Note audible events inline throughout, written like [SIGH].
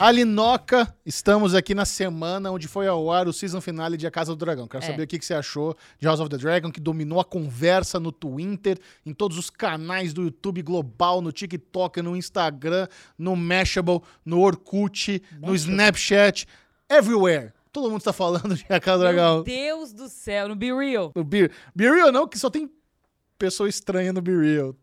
Alinoca, estamos aqui na semana onde foi ao ar o season finale de A Casa do Dragão. Quero É. saber o que, que você achou de House of the Dragon, que dominou a conversa no Twitter, em todos os canais do YouTube global, no TikTok, no Instagram, no Mashable, no Orkut, no Mashable? Snapchat, everywhere. Todo mundo está falando de A Casa do Meu Dragão. Deus do céu, no Be Real. No Be, Be Real não, que só tem pessoa estranha no Be Real.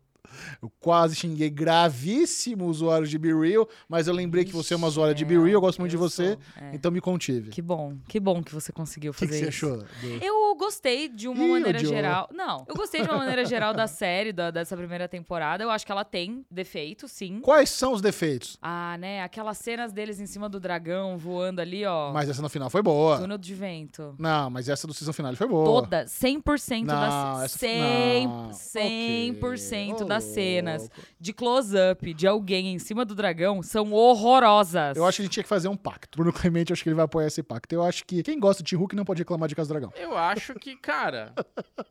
Eu quase xinguei gravíssimo usuários de Be Real, mas eu lembrei que você é uma usuária de Be Real, eu gosto muito de eu você, sou, é. então me contive. Que bom, que bom que você conseguiu O que, fazer que você isso. achou? do- Eu gostei de uma Ih, maneira odiou. geral. Não, eu gostei de uma maneira [LAUGHS] geral da série, da- dessa primeira temporada. Eu acho que ela tem defeitos, sim. Quais são os defeitos? Ah, né? Aquelas cenas deles em cima do dragão voando ali, ó. Mas essa no final foi boa. Túnel de vento. Não, mas essa do season final foi boa. Toda, 100% Não, das essa- 100%, não. 100% Ok. Ô, das cenas de close-up de alguém em cima do dragão são horrorosas. Eu acho que a gente tinha que fazer um pacto. Bruno Clemente, eu acho que ele vai apoiar esse pacto. Eu acho que quem gosta de Hulk não pode reclamar de Casa do Dragão. Eu acho que, cara,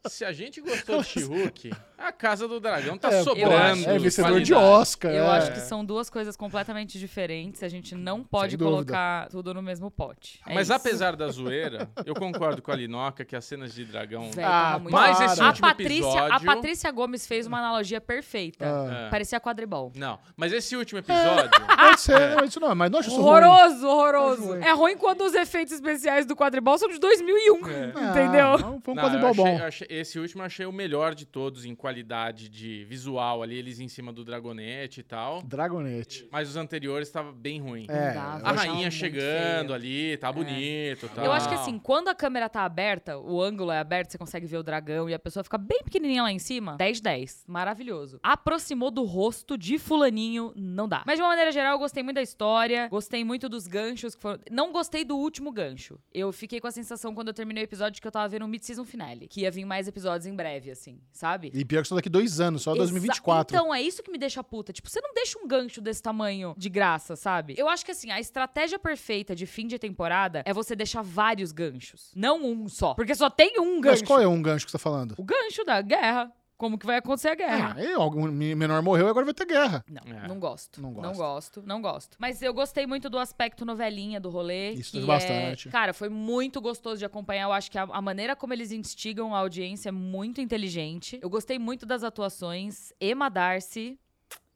se a gente gostou de She-Hulk, a Casa do Dragão tá É, sobrando. acho É vencedor de. Oscar. Eu é. acho que são duas coisas completamente diferentes. A gente não pode Sem dúvida. colocar tudo no mesmo pote. É Mas isso. apesar da zoeira, eu concordo com a Linoca que as cenas de dragão. Véi, Ah, mais esse a Patrícia, A episódio- Patrícia Gomes fez uma analogia perfeita. Ah. É. Parecia quadribol. Não, mas esse último episódio. [LAUGHS] Pode ser, não, isso não, mas não acho isso ruim. Horroroso, horroroso. É ruim quando os efeitos especiais do quadribol são de 2001, É. entendeu? Ah, não, foi um Não, quadribol achei- bom. achei- esse último eu achei o melhor de todos em qualidade de visual ali, eles em cima do dragonete e tal. Dragonete. Mas os anteriores tava bem ruim. É, A rainha chegando ali, tá bonito e tal. Eu acho que assim, quando a câmera tá aberta, o ângulo é aberto, você consegue ver o dragão e a pessoa fica bem pequenininha lá em cima. 10 10, maravilhoso. Aproximou do rosto de fulaninho, não dá. Mas de uma maneira geral, eu gostei muito da história, gostei muito dos ganchos que foram, não gostei do último gancho. Eu fiquei com a sensação quando eu terminei o episódio que eu tava vendo um mid-season finale, que ia vir mais episódios em breve assim, sabe? E pior que só daqui dois anos, só Exa- 2024. Então, é isso que me deixa puta. Tipo, você não deixa um gancho desse tamanho de graça, sabe? Eu acho que assim, a estratégia perfeita de fim de temporada é você deixar vários ganchos. Não um só. Porque só tem um gancho. Mas qual é um gancho que você tá falando? O gancho da guerra. Como que vai acontecer a guerra? Ah, e algum menor morreu e agora vai ter guerra. Não, É. não gosto. Não Não gosta. gosto, não gosto. Mas eu gostei muito do aspecto novelinha do rolê. Isso que é- bastante. Cara, foi muito gostoso de acompanhar. Eu acho que a, a maneira como eles instigam a audiência é muito inteligente. Eu gostei muito das atuações. Emma Darcy.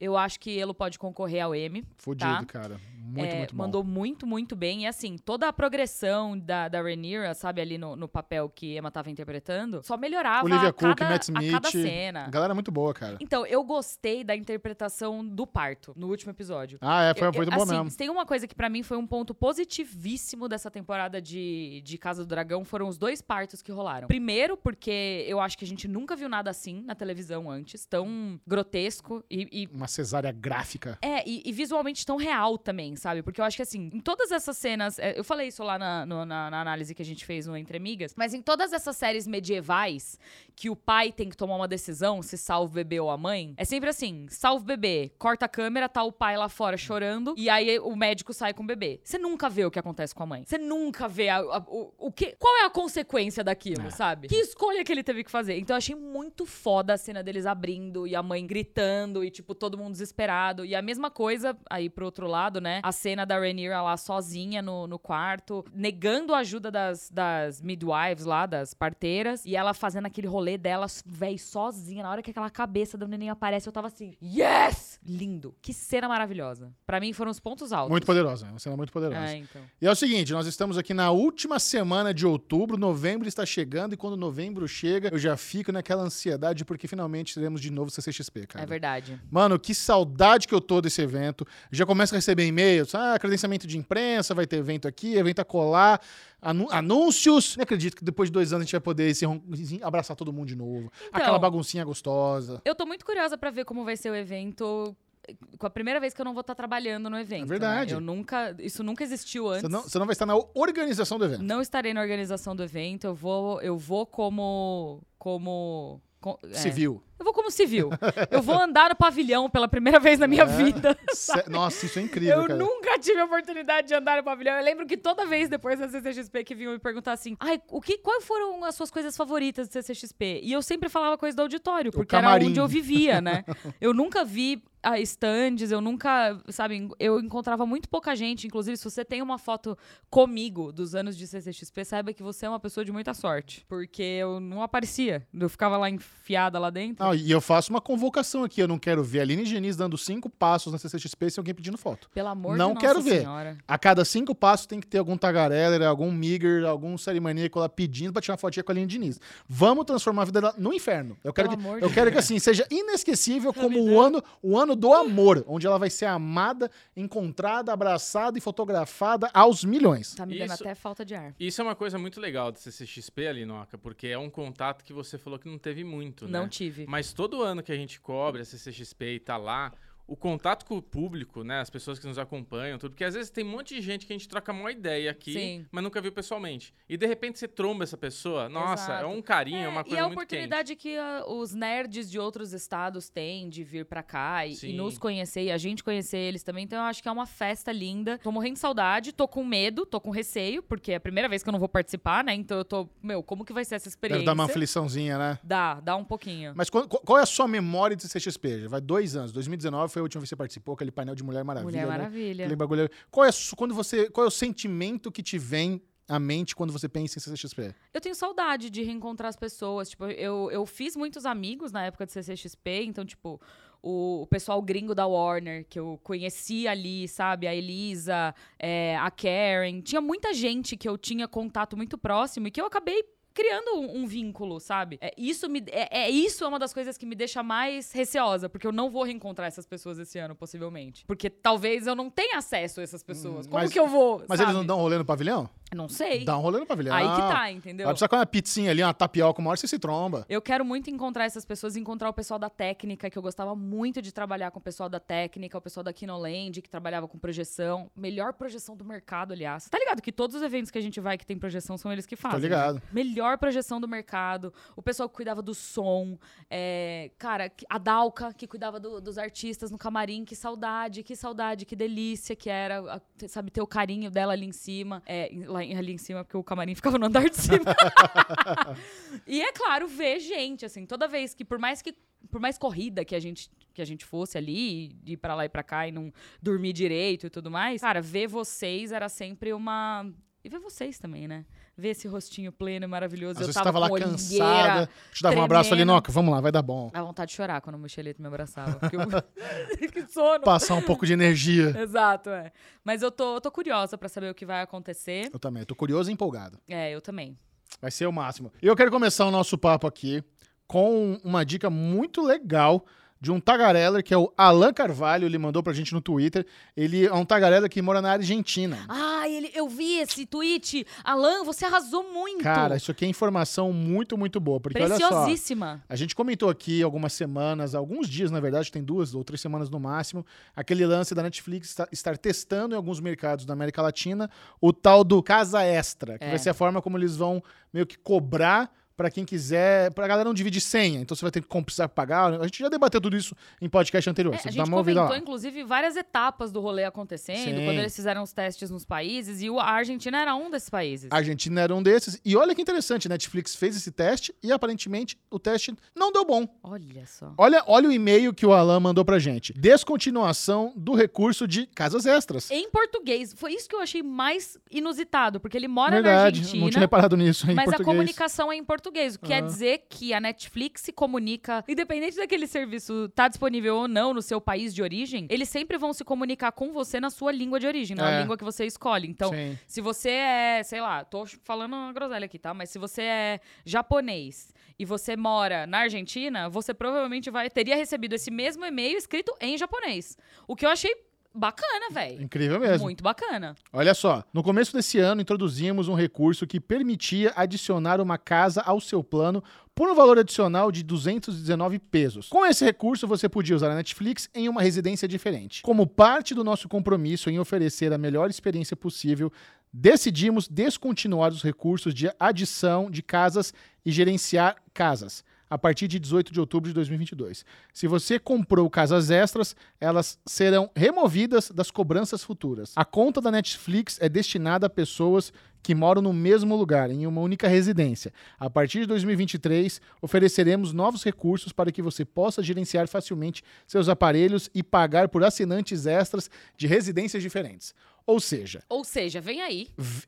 Eu acho que ele pode concorrer ao M. Fudido, Tá. cara. Muito, É, muito bom. mandou muito, muito bem. E assim, toda a progressão da, da Rhaenyra, sabe, ali no, no papel que Emma tava interpretando, só melhorava Olivia a Cook, cada, Matt a cada Smith. cena. A galera é muito boa, cara. Então, eu gostei da interpretação do parto no último episódio. Ah, é, foi Eu- eu- muito bom assim, mesmo. se tem uma coisa que pra mim foi um ponto positivíssimo dessa temporada de, de Casa do Dragão, foram os dois partos que rolaram. Primeiro, porque eu acho que a gente nunca viu nada assim na televisão antes, tão grotesco e- e Uma cesárea gráfica. é, e, e visualmente tão real também, sabe? Porque eu acho que, assim, em todas essas cenas. é, eu falei isso lá na, no- na- na análise que a gente fez no Entre Amigas, mas em todas essas séries medievais, que o pai tem que tomar uma decisão se salva o bebê ou a mãe, é sempre assim: salva o bebê, corta a câmera, tá o pai lá fora chorando, e aí o médico sai com o bebê. Você nunca vê o que acontece com a mãe. Você nunca vê a- a- o, o que. Qual é a consequência daquilo, sabe? Que escolha que ele teve que fazer. Então eu achei muito foda a cena deles abrindo e a mãe gritando e, tipo, todo mundo desesperado. E a mesma coisa, aí pro outro lado, né? A cena da Rhaenyra lá sozinha no, no quarto, negando a ajuda das, das midwives lá, das parteiras, e ela fazendo aquele rolê dela, véi, sozinha. Na hora que aquela cabeça do neném aparece, eu tava assim, yes! Lindo. Que cena maravilhosa. Pra mim foram os pontos altos. Muito poderosa, uma cena muito poderosa. É, então. E é o seguinte, nós estamos aqui na última semana de outubro, novembro está chegando, e quando novembro chega, eu já fico naquela ansiedade, porque finalmente teremos de novo CCXP, cara. É verdade. Mano, que saudade que eu tô desse evento. Já começo a receber e-mails. Ah, credenciamento de imprensa, vai ter evento aqui, evento a colar, anu- anúncios. Nem acredito que depois de dois anos a gente vai poder se abraçar todo mundo de novo. Então. Aquela baguncinha gostosa. Eu tô muito curiosa pra ver como vai ser o evento. Com a primeira vez que eu não vou estar trabalhando no evento. É verdade. né? Eu nunca. Isso nunca existiu antes. Você não, você não vai estar na organização do evento. Não estarei na organização do evento. Eu vou, eu vou como. como. co- é, Civil. Eu vou como civil. Eu vou andar no pavilhão pela primeira vez na minha É. vida. Sé- [LAUGHS] Nossa, isso é incrível, Eu cara. nunca tive a oportunidade de andar no pavilhão. Eu lembro que toda vez depois da CCXP que vinham me perguntar assim: ai, o que, quais foram as suas coisas favoritas do CCXP? E eu sempre falava coisa do auditório, porque era onde eu vivia, né? [LAUGHS] Eu nunca vi ah, stands, eu nunca, sabe, eu encontrava muito pouca gente. Inclusive, se você tem uma foto comigo dos anos de CCXP, saiba que você é uma pessoa de muita sorte. Porque eu não aparecia. Eu ficava lá enfiada lá dentro. Não, e eu faço uma convocação aqui. Eu não quero ver a Aline Diniz dando cinco passos na CCXP sem alguém pedindo foto. Pelo amor não de Nossa quero ver. Senhora. A cada cinco passos tem que ter algum tagareller, algum migger, algum serimaníaco lá pedindo pra tirar uma fotinha com a Aline Diniz. Vamos transformar a vida dela no inferno. Eu quero, Pelo que, amor eu de quero que assim seja inesquecível como o ano, o ano do amor, onde ela vai ser amada, encontrada, abraçada e fotografada aos milhões. Tá me dando Isso- até falta de ar. Isso é uma coisa muito legal do CCXP ali, Noca, porque é um contato que você falou que não teve muito, né? Não tive. Mas todo ano que a gente cobre a CCXP e tá lá, o contato com o público, né, as pessoas que nos acompanham, tudo, porque às vezes tem um monte de gente que a gente troca uma ideia aqui, Sim. mas nunca viu pessoalmente. E de repente você tromba essa pessoa, nossa, Exato. é um carinho, é, É, uma e coisa a muito quente. oportunidade que ah, os nerds de outros estados têm de vir pra cá e, e nos conhecer e a gente conhecer eles também. Então eu acho que é uma festa linda. Tô morrendo de saudade, tô com medo, tô com receio, porque é a primeira vez que eu não vou participar, né? Então eu tô, meu, como que vai ser essa Deve experiência? dar uma afliçãozinha, né? Dá, dá um pouquinho. Mas qual, qual é a sua memória de CCXP? Já vai dois anos. 2019 foi a última vez que você participou, aquele painel de Mulher Maravilha. Mulher né? Maravilha. Aquele bagulho. Qual é, quando você, qual é o sentimento que te vem à mente quando você pensa em CCXP? Eu tenho saudade de reencontrar as pessoas. Tipo, eu, eu fiz muitos amigos na época de CCXP, então, tipo, o, o pessoal gringo da Warner, que eu conheci ali, sabe? A Elisa, é, a Karen. Tinha muita gente que eu tinha contato muito próximo e que eu acabei criando um, um vínculo, sabe? É, isso me, é, é- isso é uma das coisas que me deixa mais receosa, porque eu não vou reencontrar essas pessoas esse ano, possivelmente. Porque talvez eu não tenha acesso a essas pessoas. Como mas- que eu vou? Mas sabe? eles não dão rolê no pavilhão? Não sei. Dá um rolê no pavilhão. Aí que tá, entendeu? Vai precisar com uma pizzinha ali, uma tapioca, uma hora você se tromba. Eu quero muito encontrar essas pessoas, encontrar o pessoal da técnica, que eu gostava muito de trabalhar com o pessoal da técnica, o pessoal da Kinoland, que trabalhava com projeção. Melhor projeção do mercado, aliás. Tá ligado que todos os eventos que a gente vai que tem projeção são eles que fazem. né? ligado. Melhor projeção do mercado. O pessoal que cuidava do som. é, cara, a Dalca, que cuidava do- dos artistas no camarim. Que saudade, que saudade, que delícia que era, a- sabe, ter o carinho dela ali em cima. É, lá ali em cima, porque o camarim [LAUGHS] ficava no andar de cima. E é claro, ver gente, assim, toda vez que, por mais que. Por mais corrida que a gente, que a gente fosse ali, ir pra lá e pra cá e não dormir direito e tudo mais, cara, ver vocês era sempre uma. E ver vocês também, né? Ver esse rostinho pleno e maravilhoso. Às eu tava tava lá cansada, te dava um abraço ali. Noca, vamos lá, vai dar bom. Dá vontade de chorar quando o Michelito me abraçava. Porque eu... [LAUGHS] que sono. Passar um pouco de energia. [LAUGHS] Exato, é. Mas eu tô, eu tô curiosa pra saber o que vai acontecer. Eu também, tô curioso e empolgado. É, eu também. Vai ser o máximo. E eu quero começar o nosso papo aqui com uma dica muito legal de um tagareller que é o Alan Carvalho, ele mandou pra gente no Twitter. Ele é um tagareller que mora na Argentina. Ah, ele, eu vi esse tweet. Alan, você arrasou muito. Cara, isso aqui é informação muito, muito boa. Porque olha só, Preciosíssima. a gente comentou aqui algumas semanas, alguns dias, na verdade, tem duas ou três semanas no máximo, aquele lance da Netflix esta- estar testando em alguns mercados da América Latina o tal do Casa Extra, que É. vai ser a forma como eles vão meio que cobrar pra quem quiser, pra galera não dividir senha. Então você vai ter que precisar pagar. A gente já debateu tudo isso em podcast anterior. É, você a gente comentou, inclusive, várias etapas do rolê acontecendo, Sim. quando eles fizeram os testes nos países, e a Argentina era um desses países. A Argentina era um desses. E olha que interessante, Netflix fez esse teste e aparentemente o teste não deu bom. Olha só. Olha, olha o e-mail que o Alan mandou pra gente. Descontinuação do recurso de casas extras. Em português, foi isso que eu achei mais inusitado, porque ele mora na Verdade, Argentina. não tinha reparado nisso Mas a português. comunicação é em português, o que quer Ah. dizer que a Netflix se comunica, independente daquele serviço tá disponível ou não no seu país de origem, eles sempre vão se comunicar com você na sua língua de origem, na É. língua que você escolhe. Então, Sim. se você é, sei lá, tô falando uma groselha aqui, tá? Mas se você é japonês e você mora na Argentina, você provavelmente vai teria recebido esse mesmo e-mail escrito em japonês. O que eu achei bacana, velho. Incrível mesmo. Muito bacana. Olha só, no começo desse ano introduzimos um recurso que permitia adicionar uma casa ao seu plano por um valor adicional de 219 pesos. Com esse recurso, você podia usar a Netflix em uma residência diferente. Como parte do nosso compromisso em oferecer a melhor experiência possível, decidimos descontinuar os recursos de adição de casas e gerenciar casas. A partir de 18 de outubro de 2022. Se você comprou casas extras, elas serão removidas das cobranças futuras. A conta da Netflix é destinada a pessoas que moram no mesmo lugar, em uma única residência. A partir de 2023, ofereceremos novos recursos para que você possa gerenciar facilmente seus aparelhos e pagar por assinantes extras de residências diferentes. Ou seja, Ou seja, vem aí.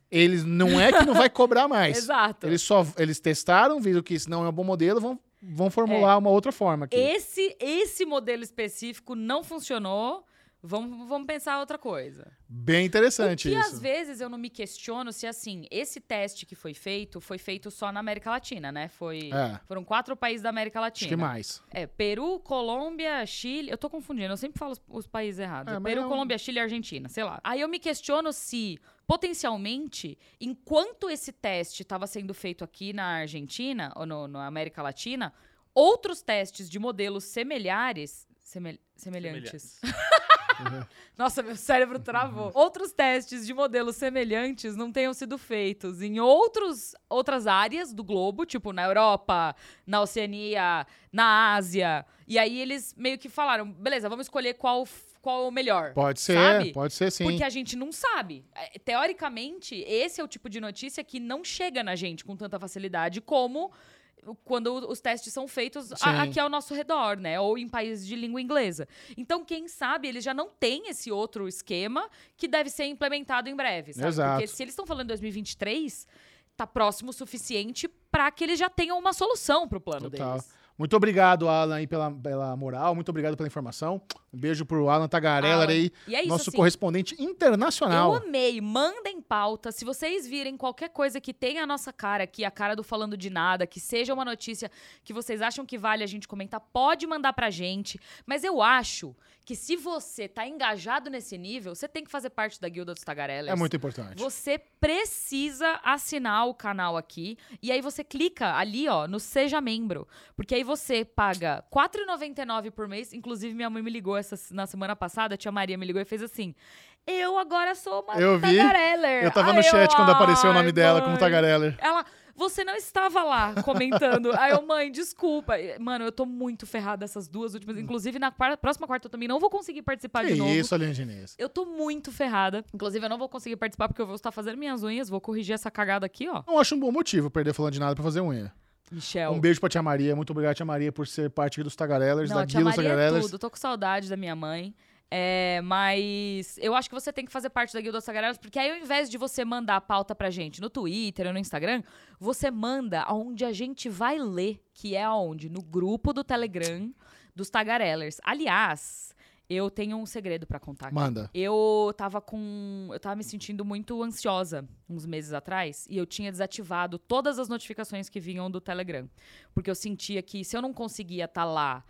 eles não é que não vai cobrar mais. [LAUGHS] Exato. Eles só eles testaram, viram que isso não é um bom modelo, vão, vão formular uma outra forma aqui. Esse, esse modelo específico não funcionou. Vamos, vamos pensar outra coisa. Bem interessante que isso. às vezes eu não me questiono se assim, esse teste que foi feito foi feito só na América Latina, né? Foi, É. Foram quatro países da América Acho Latina. que mais. É, Peru, Colômbia, Chile. Eu tô confundindo, eu sempre falo os, os países errados. É, É Peru, é Colômbia, Chile e Argentina, sei lá. Aí eu me questiono se, potencialmente, enquanto esse teste estava sendo feito aqui na Argentina, ou no, na América Latina, outros testes de modelos semelhares. semel- semelhantes. [LAUGHS] Nossa, meu cérebro travou. [LAUGHS] Outros testes de modelos semelhantes não tenham sido feitos em outros, outras áreas do globo, tipo na Europa, na Oceania, na Ásia. E aí eles meio que falaram: beleza, vamos escolher qual, qual é o melhor. Pode ser, Sabe? pode ser sim. Porque a gente não sabe. É, Teoricamente, esse é o tipo de notícia que não chega na gente com tanta facilidade como quando os testes são feitos a- aqui ao nosso redor, né? Ou em países de língua inglesa. Então, quem sabe, eles já não têm esse outro esquema que deve ser implementado em breve, sabe? Exato. Porque se eles estão falando em 2023, tá próximo o suficiente para que eles já tenham uma solução pro plano Total. deles. Muito obrigado, Alan, pela, pela moral. Muito obrigado pela informação. Um beijo pro Alan Tagarela Alan, aí, E é isso, nosso assim, correspondente internacional. Eu amei. Mandem pauta. Se vocês virem qualquer coisa que tenha a nossa cara aqui, a cara do Falando de Nada, que seja uma notícia que vocês acham que vale a gente comentar, pode mandar pra gente. Mas eu acho que se você tá engajado nesse nível, você tem que fazer parte da Guilda dos Tagarelas. É muito importante. Você precisa assinar o canal aqui e aí você clica ali, ó, no Seja Membro. Porque aí você paga R$ 4,99 por mês. Inclusive, minha mãe me ligou essa, na semana passada, a tia Maria me ligou e fez assim: Eu agora sou uma Eu vi. Tagareller. Eu tava Aí no chat quando apareceu o "Ai, nome dela como mãe." Tagarela. Ela, você não estava lá comentando. Aí eu, mãe, desculpa. Mano, eu tô muito ferrada essas duas últimas. Inclusive, na quarta- próxima quarta eu também não vou conseguir participar Que de novo. isso, Aline Diniz. Eu tô muito ferrada. Inclusive, eu não vou conseguir participar porque eu vou estar fazendo minhas unhas. Vou corrigir essa cagada aqui, ó. Não acho um bom motivo perder falando de nada pra fazer unha. Michel. Um beijo pra tia Maria. Muito obrigado, tia Maria, por ser parte dos Tagarellers, Não, da tia Guilda Maria é Tagarellers. tudo. Tô com saudade da minha mãe. É, mas eu acho que você tem que fazer parte da Guilda dos Tagarelas, porque aí ao invés de você mandar a pauta pra gente no Twitter ou no Instagram, você manda aonde a gente vai ler, que é aonde? No grupo do Telegram dos Tagarellers. Aliás, eu tenho um segredo pra contar aqui. Manda. Eu tava com. Eu tava me sentindo muito ansiosa uns meses atrás e eu tinha desativado todas as notificações que vinham do Telegram. Porque eu sentia que se eu não conseguia estar lá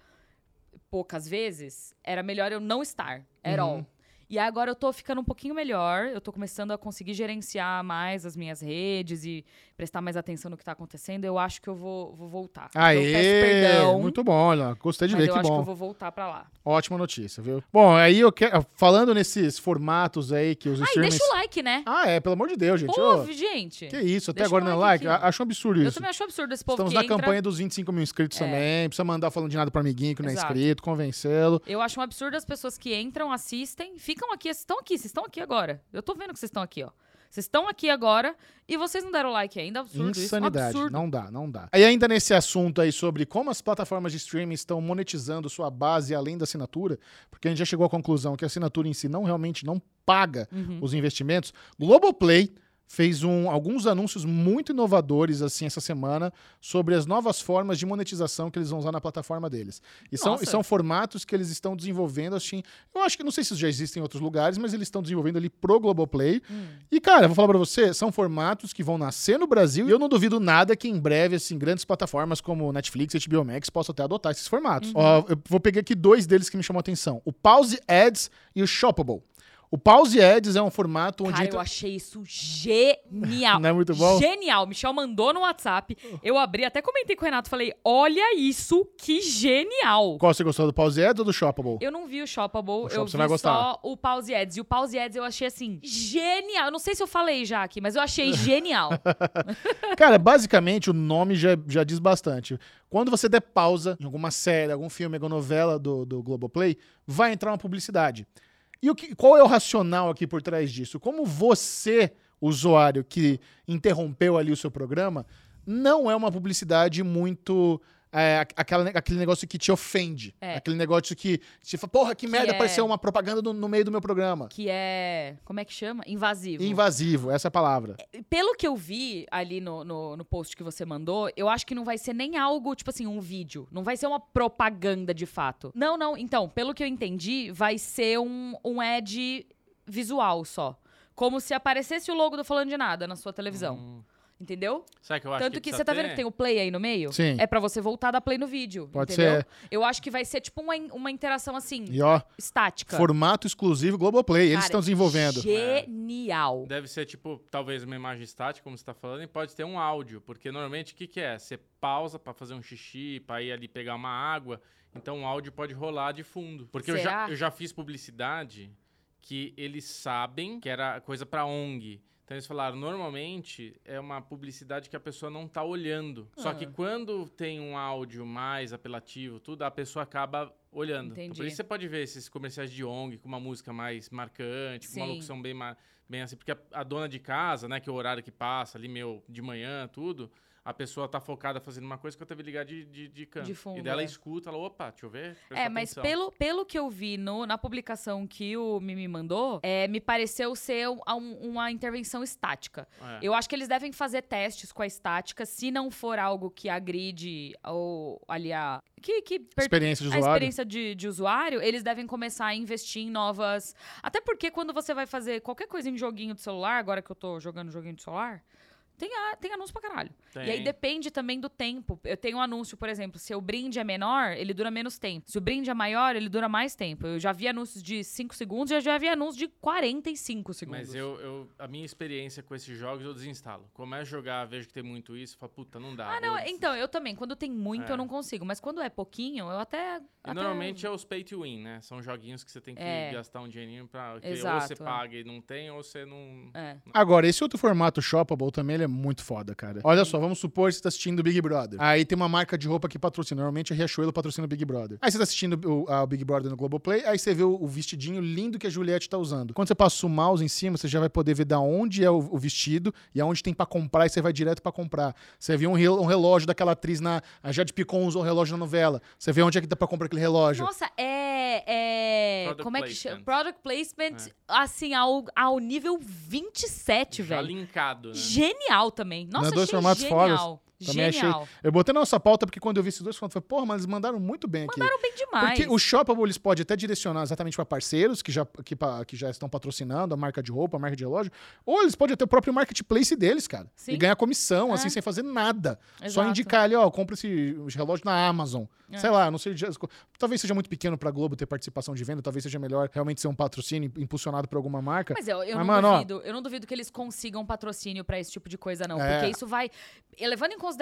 poucas vezes, era melhor eu não estar. Era Uhum. all. E agora eu tô ficando um pouquinho melhor, eu tô começando a conseguir gerenciar mais as minhas redes e prestar mais atenção no que tá acontecendo. Eu acho que eu vou, vou voltar. eu Aê! perdão, Muito bom, olha. Gostei de ver, eu que acho que bom. eu vou voltar pra lá. Ótima notícia, viu? Bom, aí eu quero. Falando nesses formatos aí que os streamers. deixa o like, né? Ah, é, pelo amor de Deus, gente. Ô, gente. que isso, até agora não é like like? Acho um absurdo Eu isso. também acho absurdo esse povo Estamos na entra. campanha dos 25 mil inscritos É. também. Precisa mandar falando de nada pro amiguinho que não é Exato. inscrito, convencê-lo. Eu acho um absurdo as pessoas que entram, assistem, ficam aqui, vocês estão aqui, vocês estão aqui agora. Eu tô vendo que vocês estão aqui, ó. Vocês estão aqui agora e vocês não deram like ainda. Absurdo isso. Um Insanidade. absurdo. Não dá, não dá. E ainda nesse assunto aí sobre como as plataformas de streaming estão monetizando sua base além da assinatura, porque a gente já chegou à conclusão que a assinatura em si não realmente não paga Uhum. os investimentos. Globoplay fez um, alguns anúncios muito inovadores assim essa semana sobre as novas formas de monetização que eles vão usar na plataforma deles. E são, e são formatos que eles estão desenvolvendo assim. Eu acho que não sei se já existem em outros lugares, mas eles estão desenvolvendo ali pro Globoplay. Hum. E, cara, vou falar pra você, são formatos que vão nascer no Brasil e eu não duvido nada que em breve, assim, grandes plataformas como Netflix e HBO Max possam até adotar esses formatos. Uhum. Ó, eu vou pegar aqui dois deles que me chamam a atenção. O Pause Ads e o Shoppable. O Pause Ads é um formato onde Cara, entra- eu achei isso genial. [LAUGHS] Não é muito bom? Genial. Michel mandou no WhatsApp. Eu abri, até comentei com o Renato. Falei, olha isso, que genial. Qual você gostou do Pause Ads ou do Shoppable? Eu não vi o Shoppable, O eu você vi vai gostar. só o Pause Ads. E o Pause Ads eu achei assim, genial. Eu não sei se eu falei já aqui, mas eu achei [LAUGHS] genial. [LAUGHS] Cara, basicamente o nome já, já diz bastante. Quando você der pausa em alguma série, algum filme, alguma novela do, do Globoplay, vai entrar uma publicidade. E o que, qual é o racional aqui por trás disso? Como você, usuário que interrompeu ali o seu programa, não é uma publicidade muito. É, aqu- aquela, aquele negócio que te ofende. É. Aquele negócio que você fala, porra, que, Que merda, é- apareceu uma propaganda no, no meio do meu programa. que é. Como é que chama? Invasivo. Invasivo, essa é a palavra. Pelo que eu vi ali no, no, no post que você mandou, eu acho que não vai ser nem algo, tipo assim, um vídeo. Não vai ser uma propaganda de fato. Não, não. Então, pelo que eu entendi, vai ser um, um ad visual só. Como se aparecesse o logo do Falando de Nada na sua televisão. Hum. Entendeu? Sabe que eu acho Tanto que, precisa você tá vendo ter? que tem o play aí no meio? Sim. É pra você voltar a dar play no vídeo. Pode entendeu? ser. Eu acho que vai ser tipo uma, uma interação assim, E ó, estática. formato exclusivo Globoplay. Eles Cara, estão desenvolvendo. Genial. Deve ser, tipo, talvez uma imagem estática, como você tá falando, e pode ter um áudio. Porque normalmente o que, que é? Você pausa pra fazer um xixi, pra ir ali pegar uma água. Então o áudio pode rolar de fundo. Porque eu já, Será? eu já fiz publicidade que eles sabem que era coisa pra ONG. Então eles falaram, normalmente é uma publicidade que a pessoa não tá olhando. Só Ah. que quando tem um áudio mais apelativo, tudo, a pessoa acaba olhando. Então, por isso você pode ver esses comerciais de ONG com uma música mais marcante, com uma Sim. locução bem, bem assim. Porque a, a dona de casa, né, que é o horário que passa ali, meu, de manhã, tudo, a pessoa tá focada fazendo uma coisa que eu teve ligar de, de, de canto. De fundo, e dela é. escuta, ela, opa, deixa eu ver. presta É, mas atenção. pelo, pelo que eu vi no, na publicação que o Mimi mandou, é, me pareceu ser um- um- uma intervenção estática. É. Eu acho que eles devem fazer testes com a estática, se não for algo que agride ou ali a. Que, que per- Experiência de a usuário. experiência de, de usuário, eles devem começar a investir em novas. Até porque quando você vai fazer qualquer coisa em joguinho de celular, agora que eu tô jogando joguinho de celular, tem, a- tem anúncio pra caralho. E aí Tem. depende também do tempo. Eu tenho um anúncio, por exemplo, se o brinde é menor, ele dura menos tempo. Se o brinde é maior, ele dura mais tempo. Eu já vi anúncios de 5 segundos e eu já vi anúncios de 45 segundos. Mas eu, eu- a minha experiência com esses jogos eu desinstalo. Começo a jogar, vejo que tem muito isso, falo, puta, não dá. Ah, não, vou então, eu também. Quando tem muito, É. eu não consigo. Mas quando é pouquinho, eu até. E até- normalmente é os pay to win, né? São joguinhos que você tem que É. gastar um dinheirinho pra. Que ou Exato, você é. paga e não tem, ou você não. É. Agora, esse outro formato Shoppable também ele é muito foda, cara. Olha só, vamos supor que você tá assistindo o Big Brother. Aí tem uma marca de roupa que patrocina. Normalmente a Riachuelo patrocina o Big Brother. Aí você tá assistindo o, a- o Big Brother no Globoplay, aí você vê o, o vestidinho lindo que a Juliette tá usando. Quando você passa o mouse em cima, você já vai poder ver da onde é o, o vestido e aonde tem pra comprar, e você vai direto pra comprar. Você vê um, rel- um relógio daquela atriz na. A Jade Picon usou um relógio na novela. Você vê onde é que dá pra comprar aquele relógio. Nossa, é. é Product como é que chama? Product placement, assim, ao, ao nível 27, Já velho. linkado, né? Genial também. Nossa, Não é dois achei formatos genial. fodas? Também Genial. achei. Eu botei na nossa pauta porque quando eu vi esses dois, eu falei, porra, mas eles mandaram muito bem aqui. Mandaram bem demais. Porque o Shoppable eles podem até direcionar exatamente para parceiros que já, que, que já estão patrocinando a marca de roupa, a marca de relógio, ou eles podem ter o próprio marketplace deles, cara. Sim. E ganhar comissão, É. assim, sem fazer nada. Só Exato. indicar ali, ó, compra esse relógio na Amazon. É. Sei lá, não sei. Talvez seja muito pequeno pra Globo ter participação de venda, talvez seja melhor realmente ser um patrocínio impulsionado por alguma marca. Mas eu, eu Mas, não mano, ó- duvido, eu não duvido que eles consigam patrocínio pra esse tipo de coisa, não. É. Porque isso vai. Levando em consideração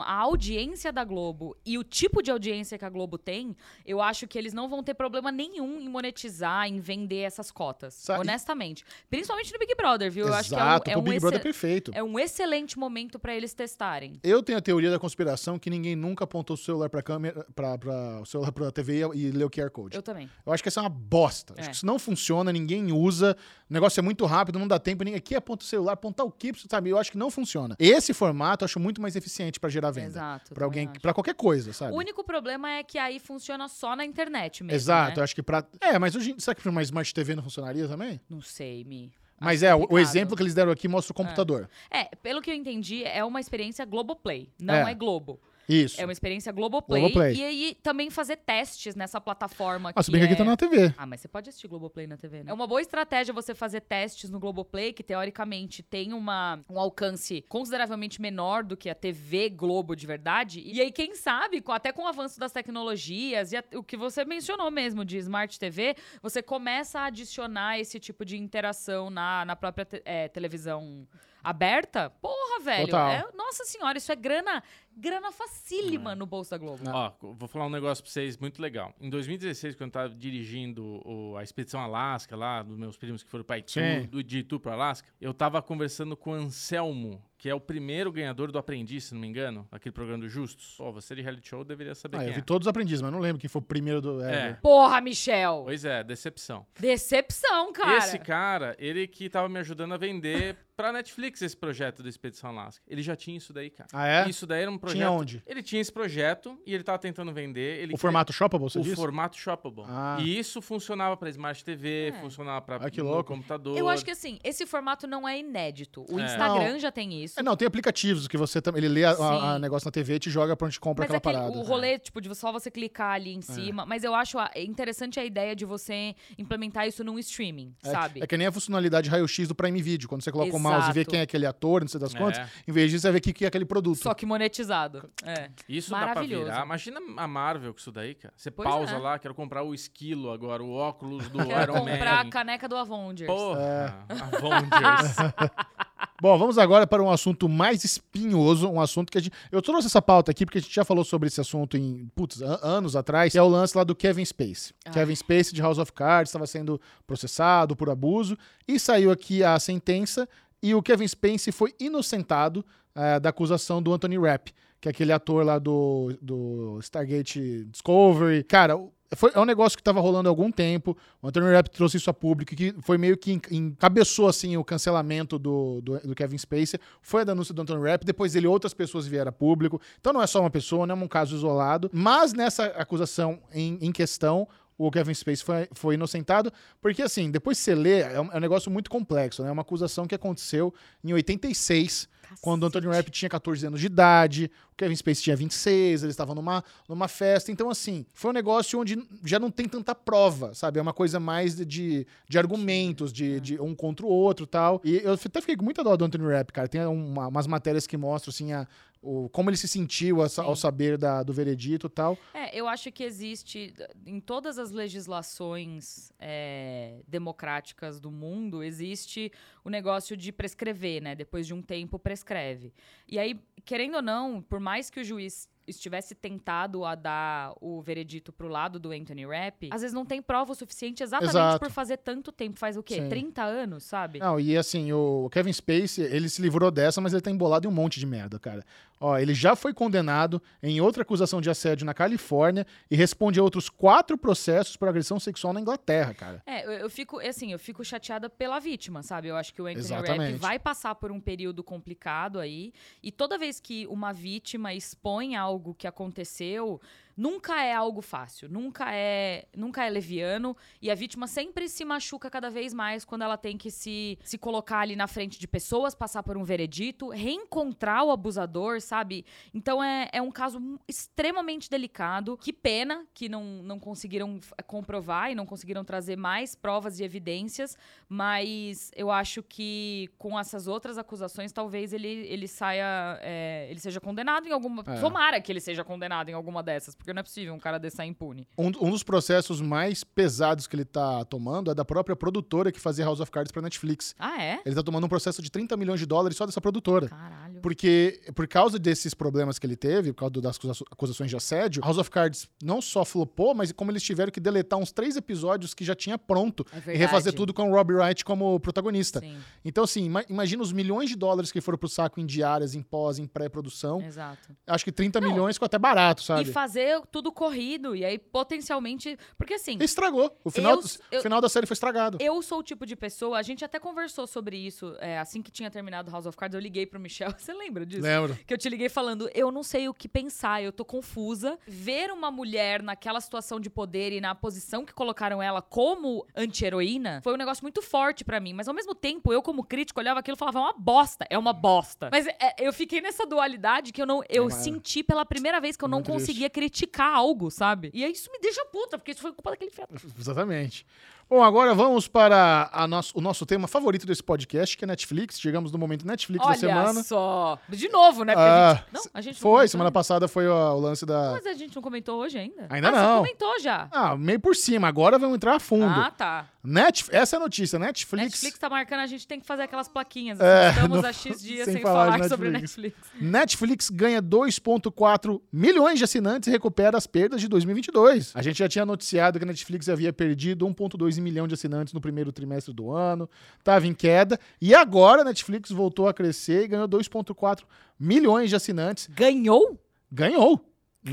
a audiência da Globo e o tipo de audiência que a Globo tem, eu acho que eles não vão ter problema nenhum em monetizar, em vender essas cotas. Sa- honestamente. Principalmente no Big Brother, viu? Eu acho que é um, Exato, é um Big Brother é perfeito. é um excelente momento pra eles testarem. Eu tenho a teoria da conspiração que ninguém nunca apontou o celular pra câmera, pra, pra, o celular pra TV e leu o QR Code. Eu também. Eu acho que essa é uma bosta. Acho É. que isso não funciona, ninguém usa. O negócio é muito rápido, não dá tempo. Ninguém aqui aponta o celular, apontar o quê, sabe? Eu acho que não funciona. Esse formato eu acho muito mais eficiente pra gerar venda. Exato. Pra alguém, para qualquer coisa, sabe? O único problema é que aí funciona só na internet mesmo. Exato, né? eu acho que pra. É, mas hoje, será que uma Smart TV não funcionaria também? Não sei, Mi. Mas é, o- o complicado. exemplo que eles deram aqui mostra o computador. É, pelo que eu entendi, é uma experiência Globoplay, não é, É. Globo. Isso. É uma experiência Globoplay. Globoplay. E aí também fazer testes nessa plataforma. Ah, se bem que é... aqui tá na TV. Ah, mas você pode assistir Globoplay na TV, né? É uma boa estratégia você fazer testes no Globoplay, que teoricamente tem uma, um alcance consideravelmente menor do que a TV Globo de verdade. E aí, quem sabe, até com o avanço das tecnologias e a- o que você mencionou mesmo de Smart TV, você começa a adicionar esse tipo de interação na, na própria te- é, televisão aberta. Porra, velho. Total. é- nossa senhora, isso é grana, grana facílima no Bolsa Globo. Ó, vou falar um negócio pra vocês muito legal. Em 2016, quando eu tava dirigindo o- a Expedição Alasca lá, dos meus primos que foram pra Itu, Sim. do, de Itu pro Alasca, eu tava conversando com o Anselmo, que é o primeiro ganhador do Aprendiz, se não me engano, aquele programa do Justus. Pô, você de reality show deveria saber Ah, quem eu vi é. todos os aprendizes, mas não lembro quem foi o primeiro do. É. Porra, Michel. Pois é, decepção. Decepção, cara. Esse cara, ele que tava me ajudando a vender [LAUGHS] pra Netflix esse projeto da Expedição Alasca. Ele já tinha isso daí, cara. Ah, é? Isso daí era um projeto. Tinha onde? Ele tinha esse projeto e ele tava tentando vender. Ele O formato shoppable, você o disse? formato shoppable. Ah. E isso funcionava pra Smart TV, É. funcionava pra Ah, que louco. computador. Eu acho que assim, esse formato não é inédito. O É. Instagram Não. já tem isso. É, não, tem aplicativos que você também. Ele lê a, a- Sim. a negócio na TV e te joga pra onde compra Mas é aquela aquele, parada. o rolê, tipo, de só você clicar ali em cima. Mas eu acho a- interessante a ideia de você implementar isso num streaming, É, sabe? é que nem a funcionalidade raio-x do Prime Video. Quando você coloca o mouse e vê Exato. quem é aquele ator, não sei das É. quantas, em vez disso, você vê o que que é aquele produto. Só que monetizado. É. Isso dá pra virar. Imagina a Marvel com isso daí, cara. Você Pois pausa é. lá, quero comprar o esquilo agora, o óculos do Quero Iron comprar a Man. caneca do Avengers. Porra, É. Avengers. [LAUGHS] [LAUGHS] Bom, vamos agora para um assunto mais espinhoso, um assunto que a gente... Eu trouxe essa pauta aqui porque a gente já falou sobre esse assunto em, putz, an- anos atrás, que é o lance lá do Kevin Spacey. Ai. Kevin Spacey de House of Cards estava sendo processado por abuso e saiu aqui a sentença e o Kevin Spacey foi inocentado eh, da acusação do Anthony Rapp, que é aquele ator lá do, do Stargate Discovery. Cara, foi, é um negócio que estava rolando há algum tempo. O Anthony Rapp trouxe isso a público, que foi meio que en- encabeçou assim o cancelamento do, do, do Kevin Spacey. Foi a denúncia do Anthony Rapp, depois dele outras pessoas vieram a público. Então não é só uma pessoa, não é um caso isolado. Mas nessa acusação em, em questão, o Kevin Spacey foi, foi inocentado, porque assim, depois você lê, é um, é um negócio muito complexo, né? É uma acusação que aconteceu em 86, quando o Anthony Rapp tinha 14 anos de idade, o Kevin Spacey tinha 26, eles estavam numa, numa festa. Então, assim, foi um negócio onde já não tem tanta prova, sabe? É uma coisa mais de- de, de argumentos, de, de um contra o outro e tal. E eu até fiquei com muita dó do Anthony Rapp, cara. Tem uma- umas matérias que mostram, assim, a- o, como ele se sentiu ao, ao saber da- do veredito e tal. É, eu acho que existe, em todas as legislações é, democráticas do mundo, existe o negócio de prescrever, né? Depois de um tempo, prescreve. E aí, querendo ou não, por mais que o juiz estivesse tentado a dar o veredito pro lado do Anthony Rapp, às vezes não tem prova o suficiente exatamente Exato. por fazer tanto tempo. Faz o quê? Sim. 30 anos, sabe? Não, e assim, o Kevin Spacey, ele se livrou dessa, mas ele tá embolado em um monte de merda, cara. Ó, ele já foi condenado em outra acusação de assédio na Califórnia e responde a outros quatro processos por agressão sexual na Inglaterra, cara. É, eu, eu fico, assim, eu fico chateada pela vítima, sabe? Eu acho que o Anthony Exatamente. Rapp vai passar por um período complicado aí. E toda vez que uma vítima expõe algo que aconteceu, nunca é algo fácil, nunca é, nunca é leviano. E a vítima sempre se machuca cada vez mais quando ela tem que se, se colocar ali na frente de pessoas, passar por um veredito, reencontrar o abusador, sabe? Então é, é um caso extremamente delicado. Que pena que não, não conseguiram comprovar e não conseguiram trazer mais provas e evidências, mas eu acho que com essas outras acusações, talvez ele, ele saia. é, ele seja condenado em alguma. É. Tomara que ele seja condenado em alguma dessas, porque não é possível um cara desse sair impune. Um, um dos processos mais pesados que ele tá tomando é da própria produtora que fazia House of Cards pra Netflix. Ah, é? Ele tá tomando um processo de 30 milhões de dólares só dessa produtora. Caralho. Porque, por causa desses problemas que ele teve, por causa das acusa- acusações de assédio, House of Cards não só flopou, mas como eles tiveram que deletar uns três episódios que já tinha pronto É e refazer tudo com o Rob Wright como protagonista. Sim, Então, assim, ima- imagina os milhões de dólares que foram pro saco em diárias, em pós, em pré-produção. exato. Acho que 30 milhões ficou até barato, E sabe? fazer ser tudo corrido. E aí, potencialmente. Porque assim. Estragou. O final, Eu- eu- o final da série foi estragado. Eu sou o tipo de pessoa, a gente até conversou sobre isso é, assim que tinha terminado House of Cards. Eu liguei pro Michel. [LAUGHS] Você lembra disso? Lembro. Que eu te liguei falando, eu não sei o que pensar, eu tô confusa. Ver uma mulher naquela situação de poder e na posição que colocaram ela como anti-heroína foi um negócio muito forte pra mim. Mas ao mesmo tempo, eu, como crítico, olhava aquilo e falava, é uma bosta, é uma bosta. Mas é, eu fiquei nessa dualidade que eu não. Eu mas- senti pela primeira vez que eu não Muito triste. conseguia criticar algo, sabe? E aí isso me deixa puta, porque isso foi culpa daquele feto. Exatamente. Bom, agora vamos para nosso, o nosso tema favorito desse podcast, que é Netflix. Chegamos no momento Netflix da Olha semana. só. De novo, né? Porque Ah, a gente. Não, a gente Foi, semana passada foi o, o lance da. Mas a gente não comentou hoje ainda. Ainda ah, não. Você comentou já. Ah, meio por cima. Agora vamos entrar a fundo. Ah, tá. Net... Essa é a notícia. Netflix. Netflix tá marcando, a gente tem que fazer aquelas plaquinhas. É, assim, Estamos não- há X [LAUGHS] dias sem sem, falar falar, de sobre Netflix. Netflix. Netflix ganha 2,4 milhões de assinantes e recupera as perdas de 2022. A gente já tinha noticiado que a Netflix havia perdido 1,2 milhão de assinantes no primeiro trimestre do ano, estava em queda, e agora a Netflix voltou a crescer e ganhou 2,4 milhões de assinantes. Ganhou? Ganhou!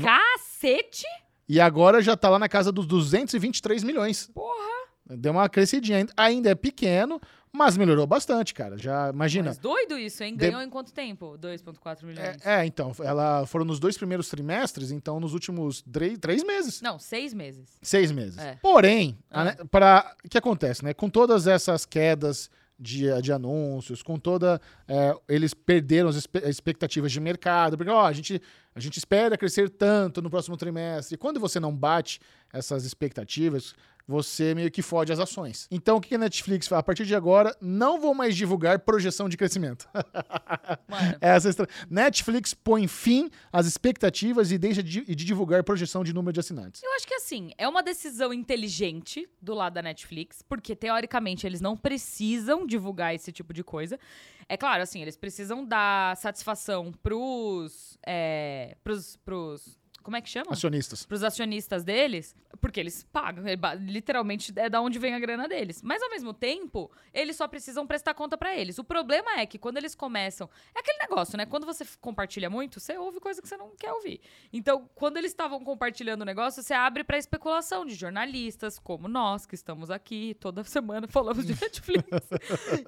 Cacete? E agora já tá lá na casa dos 223 milhões. Porra. Deu uma crescidinha. Ainda é pequeno, mas melhorou bastante, cara. Já imagina. Mas doido isso, hein? De- Ganhou em quanto tempo? 2,4 milhões. É, é, então, ela foram nos dois primeiros trimestres, então nos últimos três, três meses. Não, seis meses. Seis meses. É. Porém, Ah. a ne- pra, o que acontece, né? Com todas essas quedas de, de anúncios, com toda. é, eles perderam as expectativas de mercado, porque ó, a, gente, a gente espera crescer tanto no próximo trimestre. E quando você não bate essas expectativas, você meio que fode as ações. Então, o que a Netflix faz? A partir de agora, não vou mais divulgar projeção de crescimento. [LAUGHS] Essa estra- Netflix põe fim às expectativas e deixa de, de divulgar projeção de número de assinantes. eu acho que assim, é uma decisão inteligente do lado da Netflix, porque teoricamente eles não precisam divulgar esse tipo de coisa. É claro, assim, eles precisam dar satisfação pros. É, pros, pros. Como é que chama? Acionistas. pros acionistas deles, porque eles pagam, é literalmente é da onde vem a grana deles. Mas ao mesmo tempo, eles só precisam prestar conta pra eles. O problema é que quando eles começam, é aquele negócio, né? Quando você compartilha muito, você ouve coisa que você não quer ouvir. Então, quando eles estavam compartilhando o negócio, você abre pra especulação de jornalistas, como nós que estamos aqui toda [LAUGHS] semana falamos de Netflix.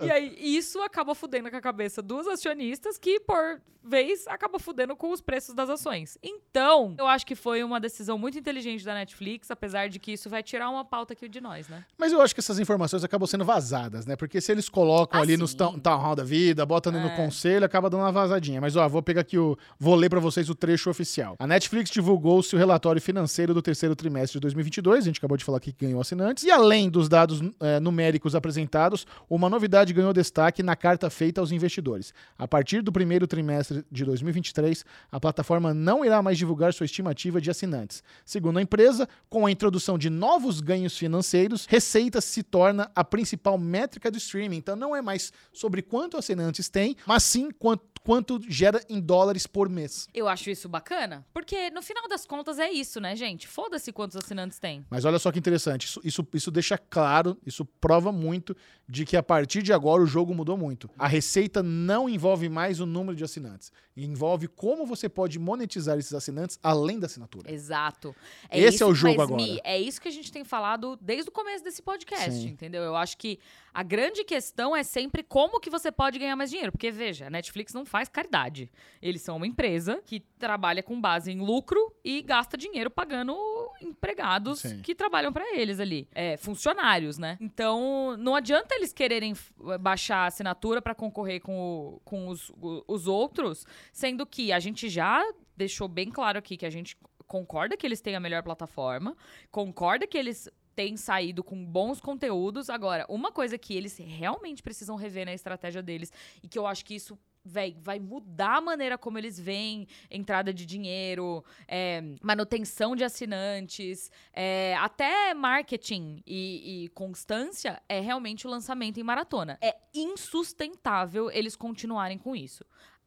e aí isso acaba fudendo com a cabeça dos acionistas que por vez acaba fudendo com os preços das ações. Então, eu acho que foi uma decisão muito inteligente da Netflix, apesar de que isso vai tirar uma pauta aqui de nós, né? Mas eu acho que essas informações acabam sendo vazadas, né? Porque se eles colocam Ah, ali sim. no town town hall da vida, botam ali no É. conselho, acaba dando uma vazadinha. Mas ó, vou pegar aqui o. Vou ler pra vocês o trecho oficial. A Netflix divulgou seu relatório financeiro do terceiro trimestre de 2022. A gente acabou de falar que ganhou assinantes. E além dos dados eh, numéricos apresentados, uma novidade ganhou destaque na carta feita aos investidores. A partir do primeiro trimestre de 2023, a plataforma não irá mais divulgar sua estimativa de assinantes. Segundo a empresa, com a introdução de novos ganhos financeiros, receita se torna a principal métrica do streaming. Então não é mais sobre quanto assinantes tem, mas sim quanto, quanto gera em dólares por mês. Eu acho isso bacana, porque no final das contas é isso, né, gente? Foda-se quantos assinantes tem. Mas olha só que interessante, isso, isso, isso deixa claro, isso prova muito de que a partir de agora o jogo mudou muito. A receita não envolve mais o número de assinantes, envolve como você pode monetizar esses assinantes além da assinatura. Exato. Esse é o jogo agora. Mi, é isso que a gente tem falado desde o começo desse podcast, Sim. entendeu? Eu acho que a grande questão é sempre como que você pode ganhar mais dinheiro. Porque, veja, a Netflix não faz caridade. Eles são uma empresa que trabalha com base em lucro e gasta dinheiro pagando empregados Sim. que trabalham pra eles ali. É, funcionários, né? Então, não adianta eles quererem f- baixar a assinatura pra concorrer com, o- com os, os outros, sendo que a gente já deixou bem claro aqui que a gente concorda que eles têm a melhor plataforma, concorda que eles têm saído com bons conteúdos. Agora, uma coisa que eles realmente precisam rever na estratégia deles e que eu acho que isso véi, vai mudar a maneira como eles veem entrada de dinheiro, é, manutenção de assinantes, é, até marketing e, e constância é realmente o lançamento em maratona. É insustentável eles continuarem com isso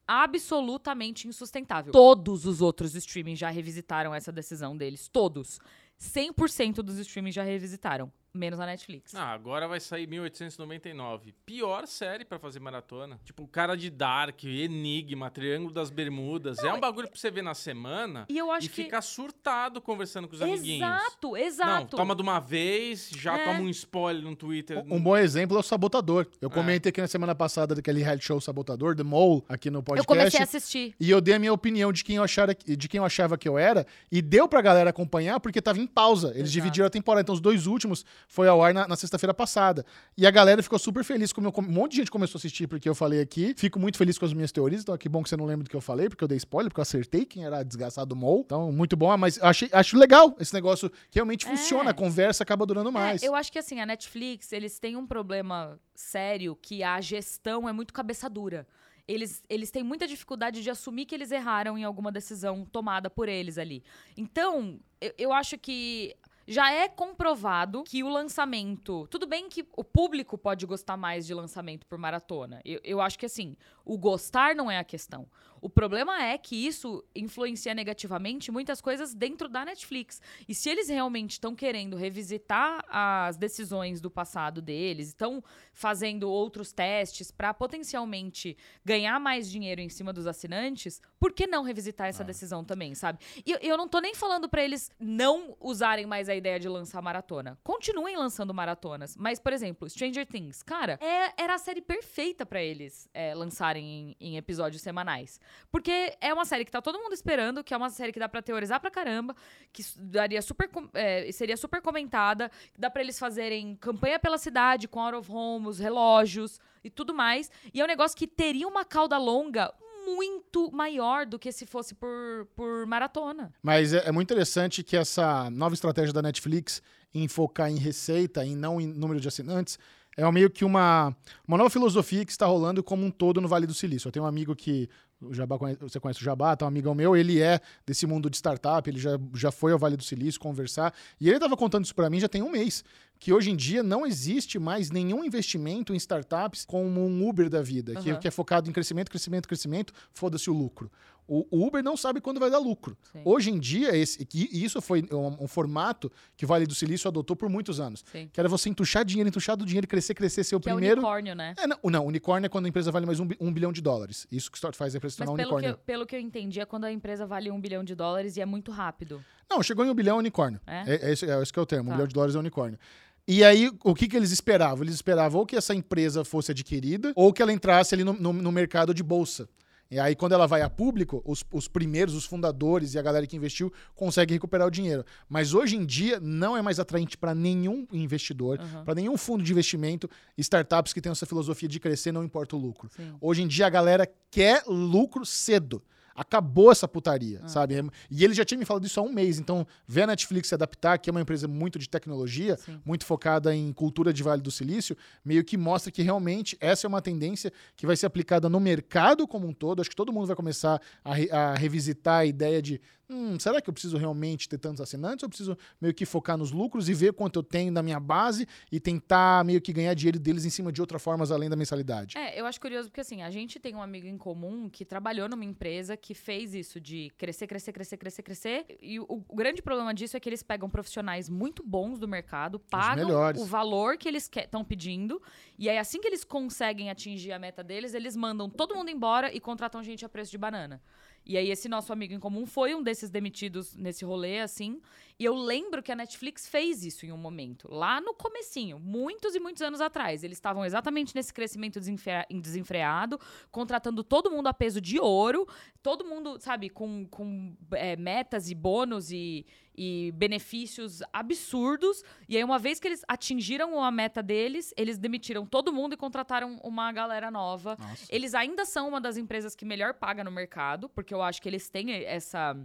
absolutamente insustentável. Todos os outros streamings já revisitaram essa decisão deles. Todos. 100% dos streamings já revisitaram. Menos a Netflix. Ah, agora vai sair 1899. Pior série pra fazer maratona. Tipo, o cara de Dark, Enigma, Triângulo das Bermudas. é um bagulho pra você ver na semana E eu acho e que. ficar surtado conversando com os amiguinhos. Exato, Não, exato. toma de uma vez, já É. toma um spoiler no Twitter. Um bom exemplo é o Sabotador. Eu É. comentei aqui na semana passada daquele reality show Sabotador, The Mole, aqui no eu podcast. comecei a assistir. E eu dei a minha opinião de quem, eu achara, de quem eu achava que eu era, e deu pra galera acompanhar porque tava em pausa. Eles Exato. dividiram a temporada. Então, os dois últimos foi ao ar na, na sexta-feira passada. E a galera ficou super feliz. Como eu- um monte de gente começou a assistir porque eu falei aqui. Fico muito feliz com as minhas teorias. Então, que bom que você não lembra do que eu falei, porque eu dei spoiler, porque eu acertei quem era desgraçado Mol. Então, muito bom. Mas achei, acho legal esse negócio que realmente É. funciona. A conversa acaba durando mais. É, eu acho que assim, a Netflix, eles têm um problema sério que a gestão é muito cabeça dura. Eles, eles têm muita dificuldade de assumir que eles erraram em alguma decisão tomada por eles ali. Então, eu, eu acho que já é comprovado que o lançamento. Tudo bem que o público pode gostar mais de lançamento por maratona. Eu, eu acho que assim, o gostar não é a questão. O problema é que isso influencia negativamente muitas coisas dentro da Netflix. E se eles realmente estão querendo revisitar as decisões do passado deles, estão fazendo outros testes para potencialmente ganhar mais dinheiro em cima dos assinantes, por que não revisitar essa decisão também, sabe? E eu, eu não tô nem falando para eles não usarem mais a ideia de lançar maratona. Continuem lançando maratonas. Mas, por exemplo, Stranger Things, cara, é- era a série perfeita para eles é, lançarem em, em episódios semanais. Porque é uma série que tá todo mundo esperando, que é uma série que dá pra teorizar pra caramba, que daria super, é, seria super comentada, que dá pra eles fazerem campanha pela cidade com out of home, os relógios e tudo mais. E é um negócio que teria uma cauda longa muito maior do que se fosse por, por maratona. Mas é, é muito interessante que essa nova estratégia da Netflix em focar em receita e não em número de assinantes é meio que uma, uma nova filosofia que está rolando como um todo no Vale do Silício. Eu tenho um amigo que. O Jabá, você conhece o Jabá, tá um amigão meu, ele é desse mundo de startup, ele já, já foi ao Vale do Silício conversar, e ele estava contando isso para mim já tem um mês, que hoje em dia não existe mais nenhum investimento em startups como um Uber da vida, que, Aham. que é focado em crescimento, crescimento, crescimento, foda-se o lucro. O, Uber não sabe quando vai dar lucro. Sim. Hoje em dia, esse, que isso foi um, um formato que o Vale do Silício adotou por muitos anos. Sim. Que era você entuchar dinheiro, entuchar do dinheiro, crescer, crescer, ser o Que é primeiro. unicórnio, né? É, não, não, unicórnio é quando a empresa vale mais um, um bilhão de dólares. Isso que faz a empresa se Mas tornar pelo que, unicórnio. eu, pelo que eu entendi, é quando a empresa vale um bilhão de dólares e é muito rápido. Não, chegou em um bilhão é unicórnio. É? É, é, esse, é esse que é o termo. Um Tá. bilhão de dólares é unicórnio. E aí, o que, que eles esperavam? Eles esperavam ou que essa empresa fosse adquirida ou que ela entrasse ali no, no- no mercado de bolsa. E aí, quando ela vai a público, os, os primeiros, os fundadores e a galera que investiu conseguem recuperar o dinheiro. Mas hoje em dia, não é mais atraente para nenhum investidor, Aham. para nenhum fundo de investimento, startups que tenham essa filosofia de crescer, não importa o lucro. Sim. Hoje em dia a galera quer lucro cedo. Acabou essa putaria, Ah. sabe? E ele já tinha me falado isso há um mês. Então, ver a Netflix se adaptar, que é uma empresa muito de tecnologia, Sim. muito focada em cultura de Vale do Silício, meio que mostra que realmente essa é uma tendência que vai ser aplicada no mercado como um todo. Acho que todo mundo vai começar a, re- a revisitar a ideia de hum, será que eu preciso realmente ter tantos assinantes? Ou eu preciso meio que focar nos lucros e ver quanto eu tenho na minha base e tentar meio que ganhar dinheiro deles em cima de outras formas além da mensalidade? É, eu acho curioso porque assim, a gente tem um amigo em comum que trabalhou numa empresa que fez isso de crescer, crescer, crescer, crescer, crescer. E o, o grande problema disso é que eles pegam profissionais muito bons do mercado, pagam o valor que eles estão pedindo, e aí assim que eles conseguem atingir a meta deles, eles mandam todo mundo embora e contratam gente a preço de banana. E aí esse nosso amigo em comum foi um desses demitidos nesse rolê, assim. E eu lembro que a Netflix fez isso em um momento, lá no comecinho, muitos e muitos anos atrás. Eles estavam exatamente nesse crescimento desenfre- desenfreado, contratando todo mundo a peso de ouro, todo mundo, sabe, com, com é, metas e bônus e, e benefícios absurdos. E aí, uma vez que eles atingiram a meta deles, eles demitiram todo mundo e contrataram uma galera nova. Nossa. Eles ainda são uma das empresas que melhor paga no mercado, porque eu acho que eles têm essa,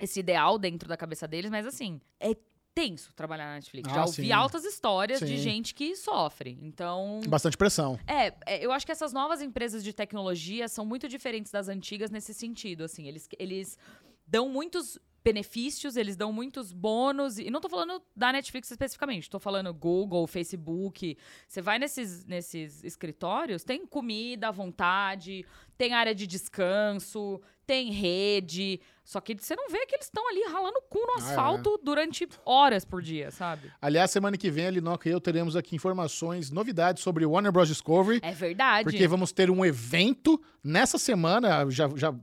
esse ideal dentro da cabeça deles, mas assim, é tenso trabalhar na Netflix. Ah, Já ouvi sim. altas histórias de Sim. gente que sofre. Então. Bastante pressão. É, é, eu acho que essas novas empresas de tecnologia são muito diferentes das antigas nesse sentido, assim. Eles, eles dão muitos benefícios, eles dão muitos bônus. E não tô falando da Netflix especificamente, tô falando Google, Facebook. Você vai nesses, nesses escritórios, tem comida à vontade, tem área de descanso, tem rede. Só que você não vê que eles estão ali ralando o cu no Ah, é. asfalto durante horas por dia, sabe? Aliás, semana que vem, a Linoca e eu teremos aqui informações, novidades sobre Warner Bros. Discovery. É verdade. Porque vamos ter um evento nessa semana, já, já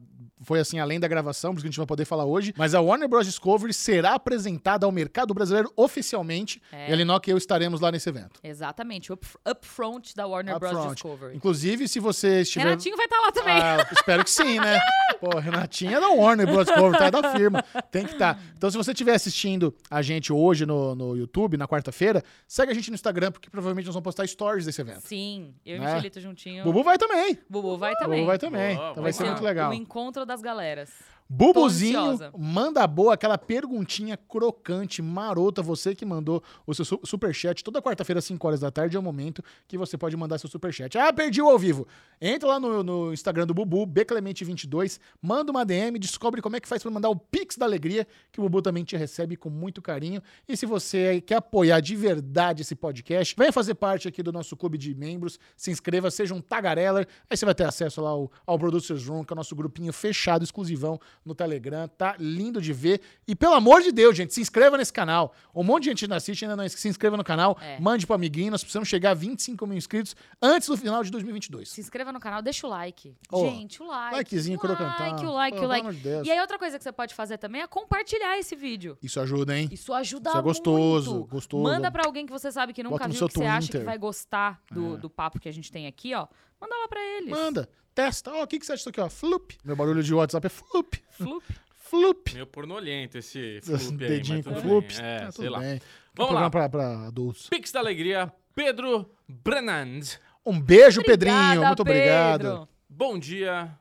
foi assim além da gravação, por isso que a gente vai poder falar hoje, mas a Warner Bros. Discovery será apresentada ao mercado brasileiro oficialmente, É. e a Linoca e eu estaremos lá nesse evento. Exatamente, up, upfront da Warner Bros. Upfront. Discovery. Inclusive, se você estiver... Renatinho vai estar lá também. Ah, espero que sim, né? [LAUGHS] Pô, Renatinha é da Warner Bros. Discovery, tá? É da firma. Tem que estar. Então, se você estiver assistindo a gente hoje no, no YouTube, na quarta-feira, segue a gente no Instagram, porque provavelmente nós vamos postar stories desse evento. Sim, eu e Né? o Michelito juntinho. Bubu vai também. Bubu vai também. Bubu vai também. Boa, então vai ser muito o- legal. O encontro das galeras. Bubuzinho, manda boa aquela perguntinha crocante, marota. Você que mandou o seu su- superchat toda quarta-feira, às 5 horas da tarde, é o momento que você pode mandar seu superchat. Ah, perdi o ao vivo. Entra lá no, no Instagram do Bubu, Bclemente22, manda uma DM, descobre como é que faz pra mandar o Pix da Alegria, que o Bubu também te recebe com muito carinho. E se você quer apoiar de verdade esse podcast, venha fazer parte aqui do nosso clube de membros, se inscreva, seja um tagareller, aí você vai ter acesso lá ao, ao Producers Room, que é o nosso grupinho fechado, exclusivão no Telegram. Tá lindo de ver. E pelo amor de Deus, gente, se inscreva nesse canal. Um monte de gente não assiste, ainda não se inscreva no canal. É. Mande pro amiguinho. Nós precisamos chegar a 25 mil inscritos antes do final de 2022. Se inscreva no canal, deixa o like. Ô, Gente, o like. likezinho o crocantão. like, o like, o like. de Deus. E aí, outra coisa que você pode fazer também é compartilhar esse vídeo. Isso ajuda, hein? Isso ajuda Isso é gostoso, muito. gostoso. Manda pra alguém que você sabe que nunca Bota viu, que você acha que Twitter. vai gostar do, É. do papo que a gente tem aqui, ó. Manda lá pra eles. Manda. Testa. Ó, o que, que você acha disso aqui, ó? Flup. Meu barulho de WhatsApp é flup. Flup. Flup. Meio pornolento esse [LAUGHS] flup aí, dedinho mas com tudo flup. bem. É, tá sei lá. bem. É um Vamos lá. programa pra, pra adultos. Pix da Alegria, Pedro Brenand. Um beijo, Obrigada, Pedrinho. Muito obrigado. Pedro. Bom dia,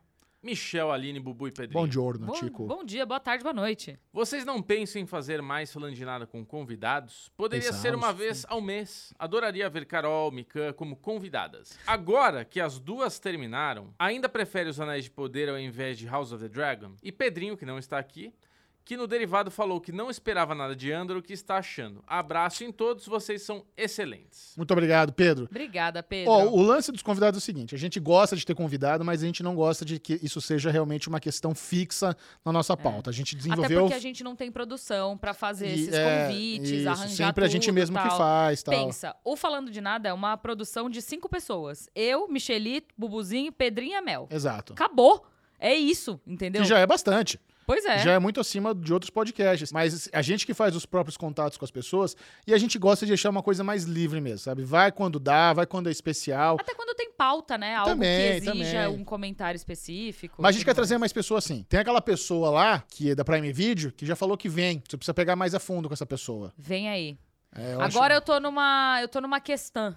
Michel, Aline, Bubu e Pedrinho. Bom giorno, Bom, Tico. bom dia, boa tarde, boa noite. Vocês não pensam em fazer mais falando de nada com convidados? Poderia ser Pensamos, uma vez ao mês. Adoraria ver Carol, Mikan como convidadas. Agora que as duas terminaram, ainda prefere os Anéis de Poder ao invés de House of the Dragon? E Pedrinho, que não está aqui, que no derivado falou que não esperava nada de Andor, o que está achando. Abraço em todos, vocês são excelentes. Muito obrigado, Pedro. Obrigada, Pedro. Ó, o lance dos convidados é o seguinte: a gente gosta de ter convidado, mas a gente não gosta de que isso seja realmente uma questão fixa na nossa pauta. A gente Até desenvolveu. porque a gente não tem produção pra fazer e- esses é, convites, isso, arranjar Sempre a gente tudo, mesmo que tal. faz, tal. Pensa, o Falando de Nada é uma produção de cinco pessoas. Eu, Michelito, Bubuzinho, Pedrinho e Amel. Exato. Acabou. É isso, entendeu? Que já é bastante. Pois é. Já é muito acima de outros podcasts. Mas a gente que faz os próprios contatos com as pessoas e a gente gosta de deixar uma coisa mais livre mesmo, sabe? Vai quando dá, vai quando é especial. Até quando tem pauta, né? Algo Também, que exija também. um comentário específico. Mas a gente quer mais. trazer mais pessoas assim. Tem aquela pessoa lá, que é da Prime Video, que já falou que vem. Você precisa pegar mais a fundo com essa pessoa. Vem aí. É, eu Agora acho... eu tô numa. Eu tô numa questão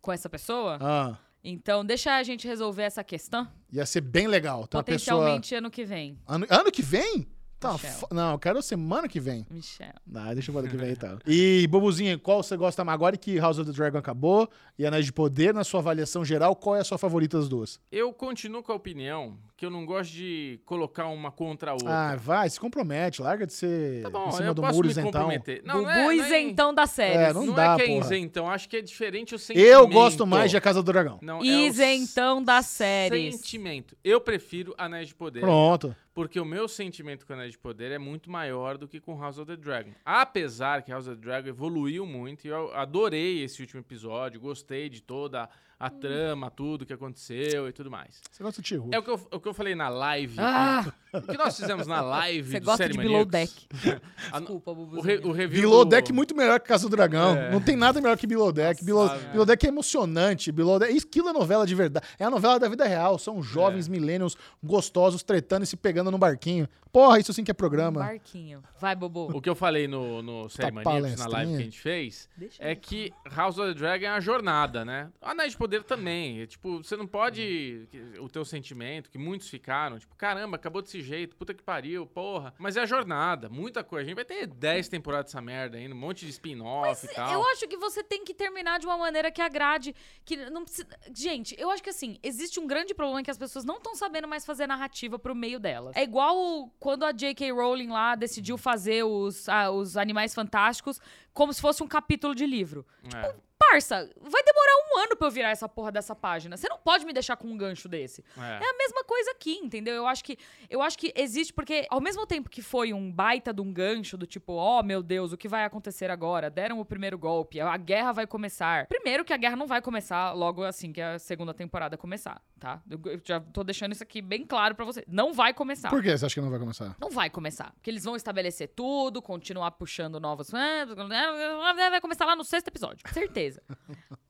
com essa pessoa. Ah, Então, deixa a gente resolver essa questão. ia ser bem legal. Então, a pessoa... Potencialmente ano que vem. Ano, ano que vem? Tá, fo- não, eu quero semana que vem. Michel. Ah, deixa eu ver ano que vem e tal. [LAUGHS] E, Bobuzinho, qual você gosta mais? Agora que House of the Dragon acabou e Anéis de Poder, na sua avaliação geral, qual é a sua favorita das duas? Eu continuo com a opinião que eu não gosto de colocar uma contra a outra. Ah, vai, se compromete, larga de ser tá bom, em cima eu do posso muro me isentão. comprometer. Não, Bubu não é, não é, isentão da série. É, não não dá, é que é isentão, acho que é diferente o sentimento. Eu gosto mais de A Casa do Dragão. Não, é Isentão das séries. Sentimento. Eu prefiro Anéis de Poder. Pronto. Porque o meu sentimento com Anéis de Poder é muito maior do que com House of the Dragon. Apesar que House of the Dragon evoluiu muito e eu adorei esse último episódio, gostei de toda a trama, tudo que aconteceu e tudo mais. Você gosta de Tio É o que eu, o que eu falei na live. Ah, [LAUGHS] O que nós fizemos na live você do gosta de Below. Deck. [LAUGHS] A- Desculpa, o, re, o review Below do- Deck muito melhor que Casa do Dragão. É. Não tem nada melhor que Below Deck. Below, sabe? Below Deck é emocionante. Below Deck, aquilo é novela de verdade. É a novela da vida real. São jovens É. millennials gostosos tretando e se pegando no barquinho. Porra, isso sim que é Um programa. barquinho. Vai, Bubu. O que eu falei no, no Serimaníacos, na live que a gente fez, Deixa é que House of the Dragon é a jornada, né? Poder também. É, tipo, você não pode... O teu sentimento, que muitos ficaram, tipo, caramba, acabou desse jeito, puta que pariu, porra. Mas é a jornada, muita coisa. A gente vai ter 10 temporadas dessa merda ainda, um monte de spin-off e tal. Eu acho que você tem que terminar de uma maneira que agrade, que não precisa... Gente, eu acho que assim, existe um grande problema que as pessoas não estão sabendo mais fazer narrativa pro meio delas. É igual quando a J.K. Rowling lá decidiu fazer os, ah, os Animais Fantásticos como se fosse um capítulo de livro. É. Parça, vai demorar um ano pra eu virar essa porra dessa página. Você não pode me deixar com um gancho desse. É. É a mesma coisa aqui, entendeu? Eu acho que eu acho que existe porque ao mesmo tempo que foi um baita de um gancho do tipo, ó, meu Deus, o que vai acontecer agora? Deram o primeiro golpe, a guerra vai começar. Primeiro que a guerra não vai começar logo assim que a segunda temporada começar, tá? Eu já tô deixando isso aqui bem claro pra você. Não vai começar. Por que você acha que não vai começar? Não vai começar. Porque eles vão estabelecer tudo, continuar puxando novos. Vai começar lá no sexto episódio. Certeza.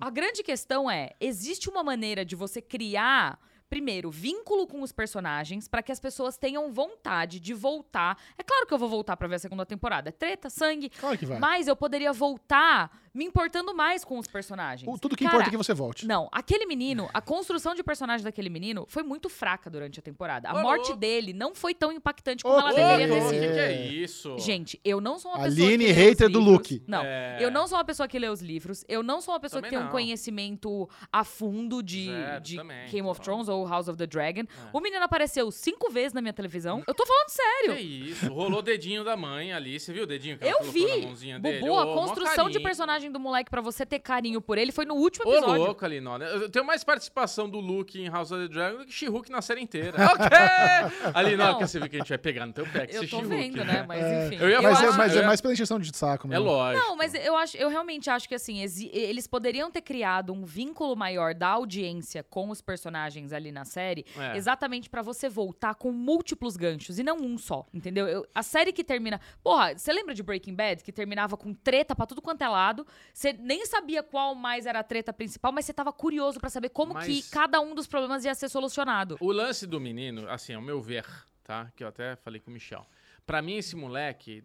A grande questão é: existe uma maneira de você criar. Primeiro, vínculo com os personagens para que as pessoas tenham vontade de voltar. É claro que eu vou voltar pra ver a segunda temporada. É treta, sangue. Claro que vai. Mas eu poderia voltar me importando mais com os personagens. O- tudo que Cara, importa é que você volte. não, aquele menino, a construção de personagem daquele menino foi muito fraca durante a temporada. A Ô, morte louco. dele não foi tão impactante como Ô, ela deveria ter o sido. que, que é isso? Gente, eu não sou uma pessoa Aline, hater os do livros. Luke. Não, É. eu não sou uma pessoa que lê os livros. Eu não sou uma pessoa Também que tem um não. conhecimento a fundo de, Zero, de também, Game of Thrones ou House of the Dragon. É. O menino apareceu cinco vezes na minha televisão. Eu tô falando sério. Que isso? Rolou o dedinho da mãe ali. Você viu o dedinho que ela Eu colocou na vi. mãozinha dele? Bubu, a Ô, mó construção de personagem do moleque pra você ter carinho por ele foi no último Ô, episódio. louco ali, não. Eu tenho mais participação do Luke em House of the Dragon do que She-Hulk na série inteira. [LAUGHS] ok! Ali, não, Não. porque você viu que a gente vai pegar no teu pé que Eu tô vendo, né? Mas enfim. Eu ia Mas, falar- é, mas eu é mais pela encheção de saco É mesmo. lógico. Não, mas eu acho, eu realmente acho que assim, eles poderiam ter criado um vínculo maior da audiência com os personagens ali na série, É. exatamente pra você voltar com múltiplos ganchos e não um só, entendeu? Eu- a série que termina, porra, você lembra de Breaking Bad que terminava com treta pra tudo quanto é lado? Você nem sabia qual mais era a treta principal, mas você tava curioso pra saber como Mas- que cada um dos problemas ia ser solucionado. O lance do menino, assim, ao meu ver, tá? Que eu até falei com o Michel. Pra mim, esse moleque,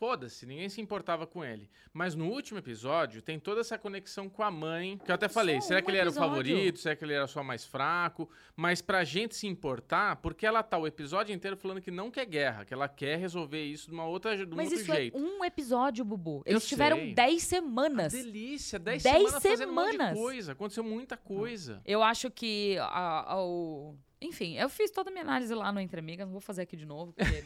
foda-se, ninguém se importava com ele. Mas no último episódio, tem toda essa conexão com a mãe, que eu até falei, Só será um que ele era o episódio. favorito? Será que ele era só mais fraco? Mas pra gente se importar, porque ela tá o episódio inteiro falando que não quer guerra, que ela quer resolver isso de uma outra, de um Mas outro isso jeito. é um episódio, Bubu. Eu Eles tiveram sei. 10 semanas. Delícia, 10 Dez semanas um semanas. coisa. Aconteceu muita coisa. Eu acho que a- a- o. Enfim, eu fiz toda a minha análise lá no Entre Amigas, não vou fazer aqui de novo, porque é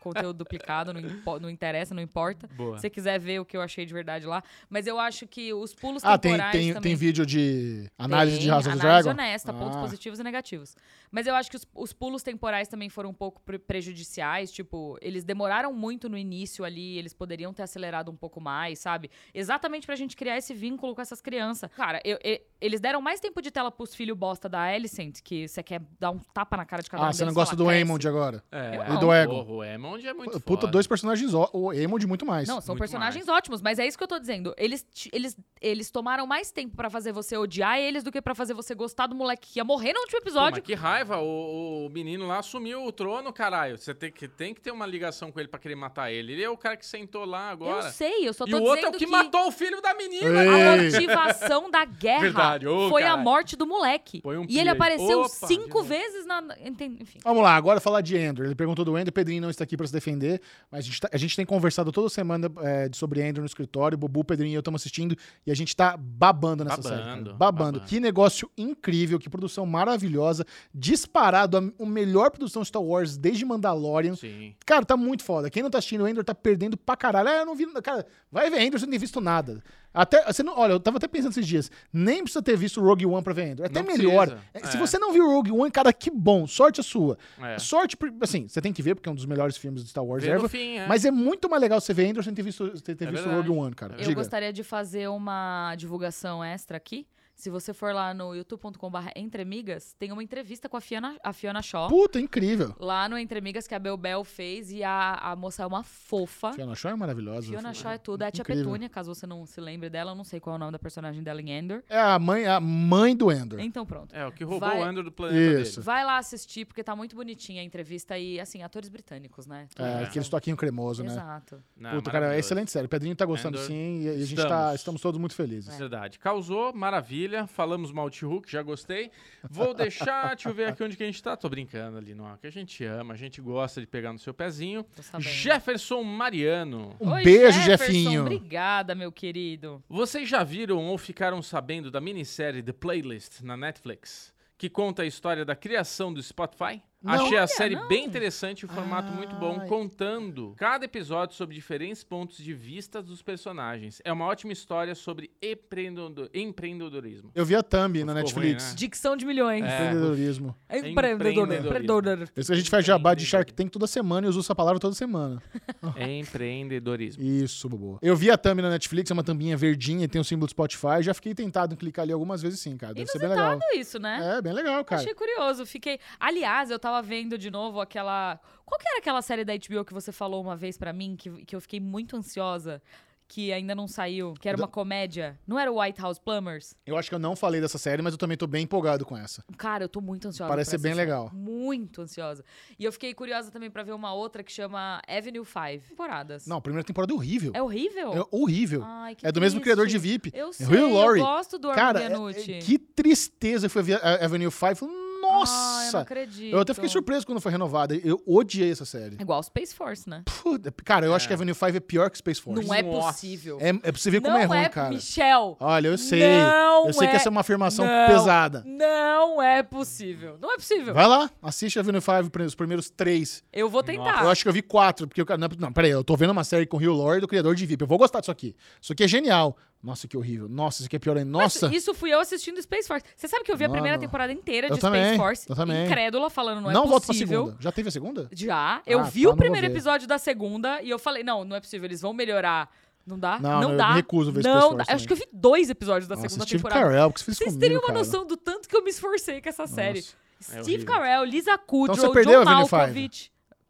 conteúdo duplicado, não, impo- não interessa, não importa. Boa. Se você quiser ver o que eu achei de verdade lá. Mas eu acho que os pulos Ah, tem, temporais tem, também... tem vídeo de análise de Tem, House of the análise Dragon? honesta, pontos Ah. positivos e negativos. Mas eu acho que os, os pulos temporais também foram um pouco pre- prejudiciais. Tipo, eles demoraram muito no início ali, eles poderiam ter acelerado um pouco mais, sabe? Exatamente pra gente criar esse vínculo com essas crianças. Cara, eu- eu- eles deram mais tempo de tela pros filhos bosta da Alicent, que você quer dar um tapa na cara de cada um Ah, você não gosta do "Cresce". Aemond agora? É, E do Egon? Porra, o Emond é muito Puta, foda. dois personagens, ó, o Aemond muito mais. Não, são Muito personagens ótimos, mas é isso que eu tô dizendo. Eles, eles, eles tomaram mais tempo pra fazer você odiar eles do que pra fazer você gostar do moleque que ia morrer no último Pô, episódio. mas que raiva, o, o menino lá assumiu o trono, caralho. Você tem que, tem que ter uma ligação com ele pra querer matar ele. Ele é o cara que sentou lá agora. Eu sei, eu só e tô o outro é dizendo o que, que matou o filho da menina. Ei. a motivação da guerra Verdade, ô, foi a caralho. morte do moleque. Um e ele aí. apareceu Opa, cinco vezes na. Enfim. Vamos lá, agora falar de Ender. Ele perguntou do Ender, Pedrinho não está aqui para se defender, mas a gente, tá- a gente tem conversado toda semana é, sobre Ender no escritório. Bubu, Pedrinho e eu estamos assistindo e a gente tá babando nessa série. cara. Babando, Babando. babando. Que negócio incrível, que produção maravilhosa. Disparado, a, a melhor produção Star Wars desde Mandalorian. Sim. Cara, tá muito foda. Quem não tá assistindo Ender tá perdendo pra caralho. Ah, eu não vi. Cara, vai ver Ender, você não tem visto nada. Até, você não, olha, eu tava até pensando esses dias. Nem precisa ter visto Rogue One pra ver Ender. É até Não melhor. precisa, Se é. você não viu Rogue One, cara, que bom. Sorte a sua. É. Sorte, por- assim, você tem que ver, porque é um dos melhores filmes de Star Wars Vê ever. fim, é. Mas é muito mais legal você ver Ender sem ter visto, sem ter É visto. Rogue One, cara. Eu Diga. gostaria de fazer uma divulgação extra aqui. Se você for lá no youtube.com.br Entre Amigas, tem uma entrevista com a Fiona, a Fiona Shaw. Puta, incrível. Lá no Entre Amigas que a Bel Bel fez e a, a moça é uma fofa. Fiona Shaw é maravilhosa. Fiona Shaw é tudo. É a tia Incrível. Petúnia, caso você não se lembre dela. Eu não sei qual é o nome da personagem dela em Endor. É a mãe, a mãe do Ender. Então pronto. É, o que roubou Vai- o Andrew do planeta Isso. dele. Vai lá assistir, porque tá muito bonitinha a entrevista e, assim, atores britânicos, né? É, É. aquele toquinho cremoso, né? Exato. Não, Puta, cara, é excelente série. O Pedrinho tá gostando Andor. sim e a gente Estamos. tá, estamos todos muito felizes. Verdade. Causou, maravilha. Maravilha. Falamos mal de Hulk, já gostei. Vou deixar, [LAUGHS] deixa eu ver aqui onde que a gente tá. Tô brincando ali, não. Que a gente ama, a gente gosta de pegar no seu pezinho. Jefferson Mariano. Um Oi, beijo, Jefferson, Jefinho. Obrigada, meu querido. Vocês já viram ou ficaram sabendo da minissérie The Playlist na Netflix? Que conta a história da criação do Spotify? Não. Achei a Olha, série não. bem interessante e o formato muito bom, contando cada episódio sobre diferentes pontos de vista dos personagens. É uma ótima história sobre empreendedor- empreendedorismo. Eu vi a Thumb na Netflix. ruim, né? Dicção de milhões. É. Empreendedorismo. Empreendedor. Empreendedorismo. Empreendedor. Isso que a gente faz jabá de Shark Tank toda semana e uso essa palavra toda semana. [LAUGHS] Empreendedorismo. Isso, bobo. Eu vi a thumb na Netflix, é uma tampinha verdinha e tem o símbolo do Spotify. Já fiquei tentado em clicar ali algumas vezes sim, cara. Deve ser bem legal. Inusitado isso, né? É, bem legal, cara. Achei curioso, fiquei. Aliás, eu tava vendo de novo aquela. Qual que era aquela série da HBO que você falou uma vez pra mim, que, que eu fiquei muito ansiosa, que ainda não saiu, que era uma comédia? Não era o White House Plumbers? Eu acho que eu não falei dessa série, mas eu também tô bem empolgado com essa. Cara, eu tô muito ansiosa. Parece ser bem série. legal. Muito ansiosa. E eu fiquei curiosa também pra ver uma outra que chama Avenue 5. Temporadas. Não, a primeira temporada é horrível. É horrível? É horrível. Ai, que é do mesmo criador de VIP. Eu sei, Laurie. eu gosto do Cara, é- é- que tristeza foi ver Avenue 5. Falei, Ah, eu não Nossa! acredito. eu até fiquei surpreso quando foi renovada. Eu odiei essa série. É igual Space Force, né? Puta, cara, eu acho É. que Avenue 5 é pior que Space Force. Não é Nossa. possível. É, é pra você ver como é ruim, cara. Michel. Olha, eu sei. Não eu sei que é- essa é uma afirmação Não. pesada. Não é possível. Não é possível. Vai lá, assiste Avenue 5, os primeiros três. Eu vou tentar. Eu acho que eu vi quatro, porque eu. Não, não, peraí, eu tô vendo uma série com o Hugh Laurie do criador de VIP. Eu vou gostar disso aqui. Isso aqui é genial. Nossa, que horrível. Nossa, isso aqui é pior ainda. Mas Nossa. Isso fui eu assistindo Space Force. Você sabe que eu vi a primeira temporada inteira de Eu Space também, Force? eu também. Incrédula, falando, não, não é volto pra possível. segunda. Já teve a segunda? Já. Eu Ah, vi tá, o não primeiro episódio da segunda e eu falei, não, não é possível, eles vão melhorar. Não dá? Não, Não, eu dá. me recuso ver Space Não Force dá. Acho que eu vi dois episódios da Nossa, segunda Steve temporada. Carell, que você fez Vocês comigo, teriam uma cara? noção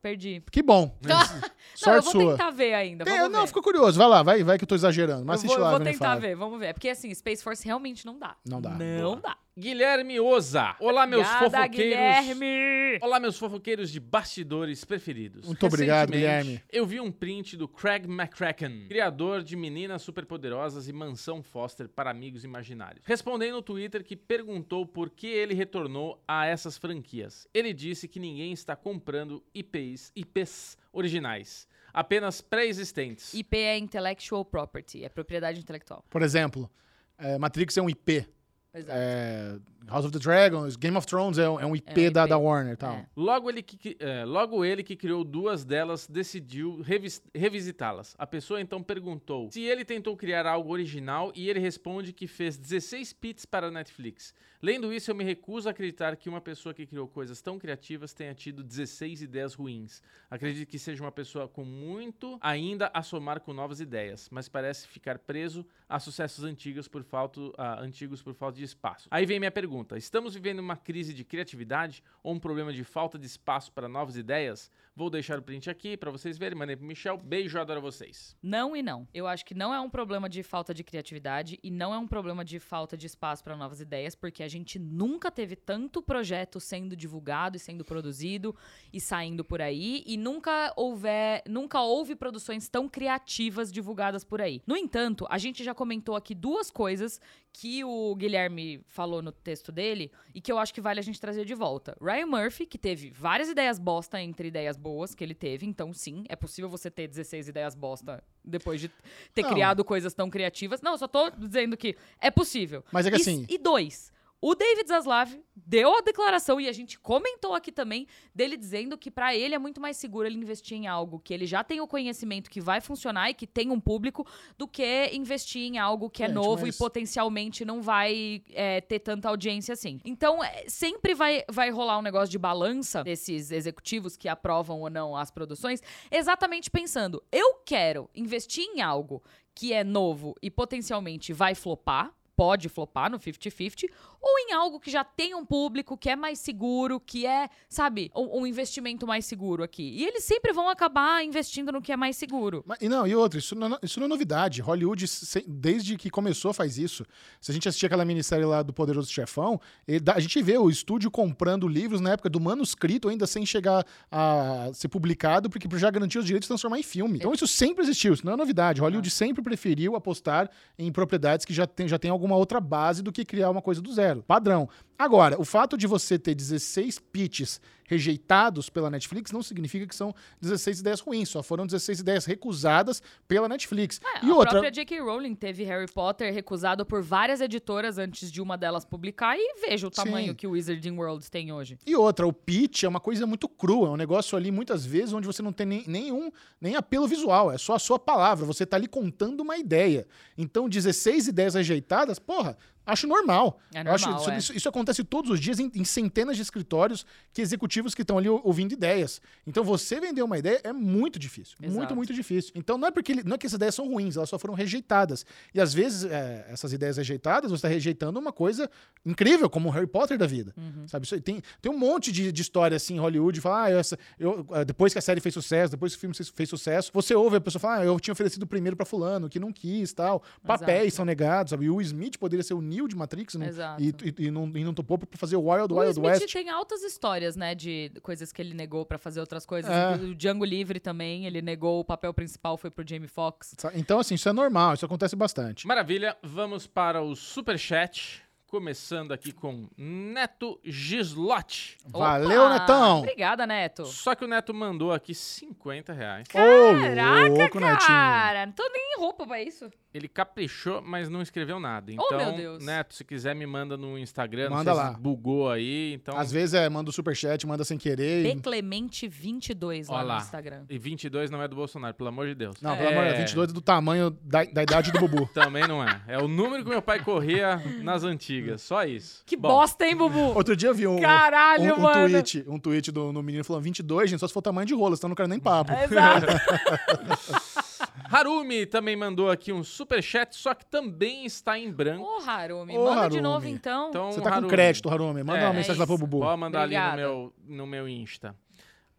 Perdi. Que bom. [LAUGHS] não, [LAUGHS] eu Sorte vou sua. tentar ver ainda. Tem- Vamos não, ver. ficou curioso. Vai lá, vai, vai que eu tô exagerando. Mas eu assiste vou, lá, eu vou tentar ver, vamos ver. Porque assim, Space Force realmente não dá. Não dá. Não Boa. dá. Guilherme Oza. Olá, meus Obrigada, fofoqueiros. Guilherme! Olá, meus fofoqueiros de bastidores preferidos. Muito obrigado, Guilherme. Eu vi um print do Craig McCracken, criador de Meninas Superpoderosas e Mansão Foster para Amigos Imaginários. Respondendo no Twitter que perguntou por que ele retornou a essas franquias. Ele disse que ninguém está comprando IPs, IPs originais, apenas pré-existentes. IP é Intellectual Property, é propriedade intelectual. Por exemplo, é, Matrix é um IP. Exato. É, House of the Dragons, Game of Thrones é um, é um IP, É um Da, IP. da Warner e tal. É. Logo ele, que, é, logo ele que criou duas delas decidiu revis- revisitá-las. A pessoa então perguntou se ele tentou criar algo original e ele responde que fez 16 pits para a Netflix. Lendo isso, eu me recuso a acreditar que uma pessoa que criou coisas tão criativas tenha tido 16 ideias ruins. Acredito que seja uma pessoa com muito ainda a somar com novas ideias, mas parece ficar preso a sucessos antigos por falta, ah, antigos por falta de espaço. Aí vem minha pergunta: estamos vivendo uma crise de criatividade ou um problema de falta de espaço para novas ideias? Vou deixar o print aqui para vocês verem. Mandei pro Michel. Beijo, adoro vocês. Não e não. Eu acho que não é um problema de falta de criatividade e não é um problema de falta de espaço para novas ideias, porque a gente nunca teve tanto projeto sendo divulgado e sendo produzido e saindo por aí e nunca houver, nunca houve produções tão criativas divulgadas por aí. No entanto, a gente já comentou aqui duas coisas que o Guilherme falou no texto dele e que eu acho que vale a gente trazer de volta. Ryan Murphy, que teve várias ideias bosta entre ideias boas que ele teve, então sim, é possível você ter 16 ideias bosta depois de ter Não. criado coisas tão criativas. Não, eu só tô dizendo que é possível. Mas é que E- assim- E dois, o David Zaslav deu a declaração e a gente comentou aqui também dele dizendo que pra ele é muito mais seguro ele investir em algo que ele já tem o conhecimento que vai funcionar e que tem um público do que investir em algo que é Gente, novo mas- e potencialmente não vai é, ter tanta audiência assim. Então, é, sempre vai, vai rolar um negócio de balança desses executivos que aprovam ou não as produções, exatamente pensando, eu quero investir em algo que é novo e potencialmente vai flopar, pode flopar no 50-50, ou em algo que já tem um público, que é mais seguro, que é, sabe, um, um investimento mais seguro aqui. E eles sempre vão acabar investindo no que é mais seguro. Mas- e não, e outra, isso não, é- isso não é novidade. Hollywood, desde que começou, faz isso. Se a gente assistir aquela minissérie lá do Poderoso Chefão, dá- a gente vê o estúdio comprando livros na época do manuscrito, ainda sem chegar a ser publicado, porque já garantiu os direitos de transformar em filme. Então isso sempre existiu, isso não é novidade. Hollywood sempre preferiu apostar em propriedades que já tem, já tem algum alguma outra base do que criar uma coisa do zero. Padrão. Agora, o fato de você ter 16 pitches rejeitados pela Netflix não significa que são 16 ideias ruins, só foram 16 ideias recusadas pela Netflix. É, e a outra, própria J.K. Rowling teve Harry Potter recusado por várias editoras antes de uma delas publicar e veja o Sim. tamanho que o Wizarding World tem hoje. E outra, o pitch é uma coisa muito crua, é um negócio ali, muitas vezes, onde você não tem nem, nenhum nem apelo visual, é só a sua palavra, você tá ali contando uma ideia. Então, 16 ideias rejeitadas, porra, acho normal. É Eu acho- normal, isso, é. isso- isso acontece todos os dias em, em centenas de escritórios que executivos que estão ali ou- ouvindo ideias. Então, você vender uma ideia é muito difícil. Muito, Exato. muito difícil. Então, não é porque não é que essas ideias são ruins, elas só foram rejeitadas. E às vezes, é, essas ideias rejeitadas, você está rejeitando uma coisa incrível, como o Harry Potter da vida. Uhum. Sabe? Tem, tem um monte de, de história assim em Hollywood. Fala, ah, essa, eu, ah, depois que a série fez sucesso, depois que o filme fez, sucesso, você ouve a pessoa falar, ah, eu tinha oferecido primeiro pra fulano, que não quis tal. Papéis Exato. são negados, sabe? E o Smith poderia ser o De Matrix não- Exato. e, e, e não, e não topou pra fazer o Wild O Wild Smith West. tem altas histórias, né, de coisas que ele negou pra fazer outras coisas. É. O Django Livre também, ele negou o papel principal, foi pro Jamie Foxx. Então, assim, isso é normal, isso acontece bastante. Maravilha, vamos para o superchat. Começando aqui com Neto Gislotti. Valeu, Opa! Netão! Obrigada, Neto. Só que o Neto mandou aqui 50 reais. Ô, Caraca, louco, Netinho. cara. Não tô nem em roupa pra isso. Ele caprichou, mas não escreveu nada. Então, Oh, meu Deus. Neto, se quiser, me manda no Instagram. Manda não sei lá. se bugou aí. Então, Às vezes é, manda o superchat, manda sem querer. e- Beclemente22 lá Ó no lá. Instagram. E 22 não é do Bolsonaro, pelo amor de Deus. Não, pelo É, amor de Deus, 22 é do tamanho da, da idade do Bubu. [LAUGHS] Também não é. É o número que meu pai corria nas antigas. Só isso. Que Bom, bosta, hein, Bubu? Outro dia eu vi um, Caralho, um, um mano. tweet, um tweet do no menino falando 22, gente, só se for tamanho de rola, senão não quero nem papo. Exato. [LAUGHS] Harumi também mandou aqui um superchat, só que também está em branco. Ô, Harumi, Ô, manda de Harumi. novo então. Então, Você tá com Harumi, crédito, Harumi. Manda É, uma é mensagem lá pro. Bubu. Pode mandar Obrigada. ali no meu, no meu Insta.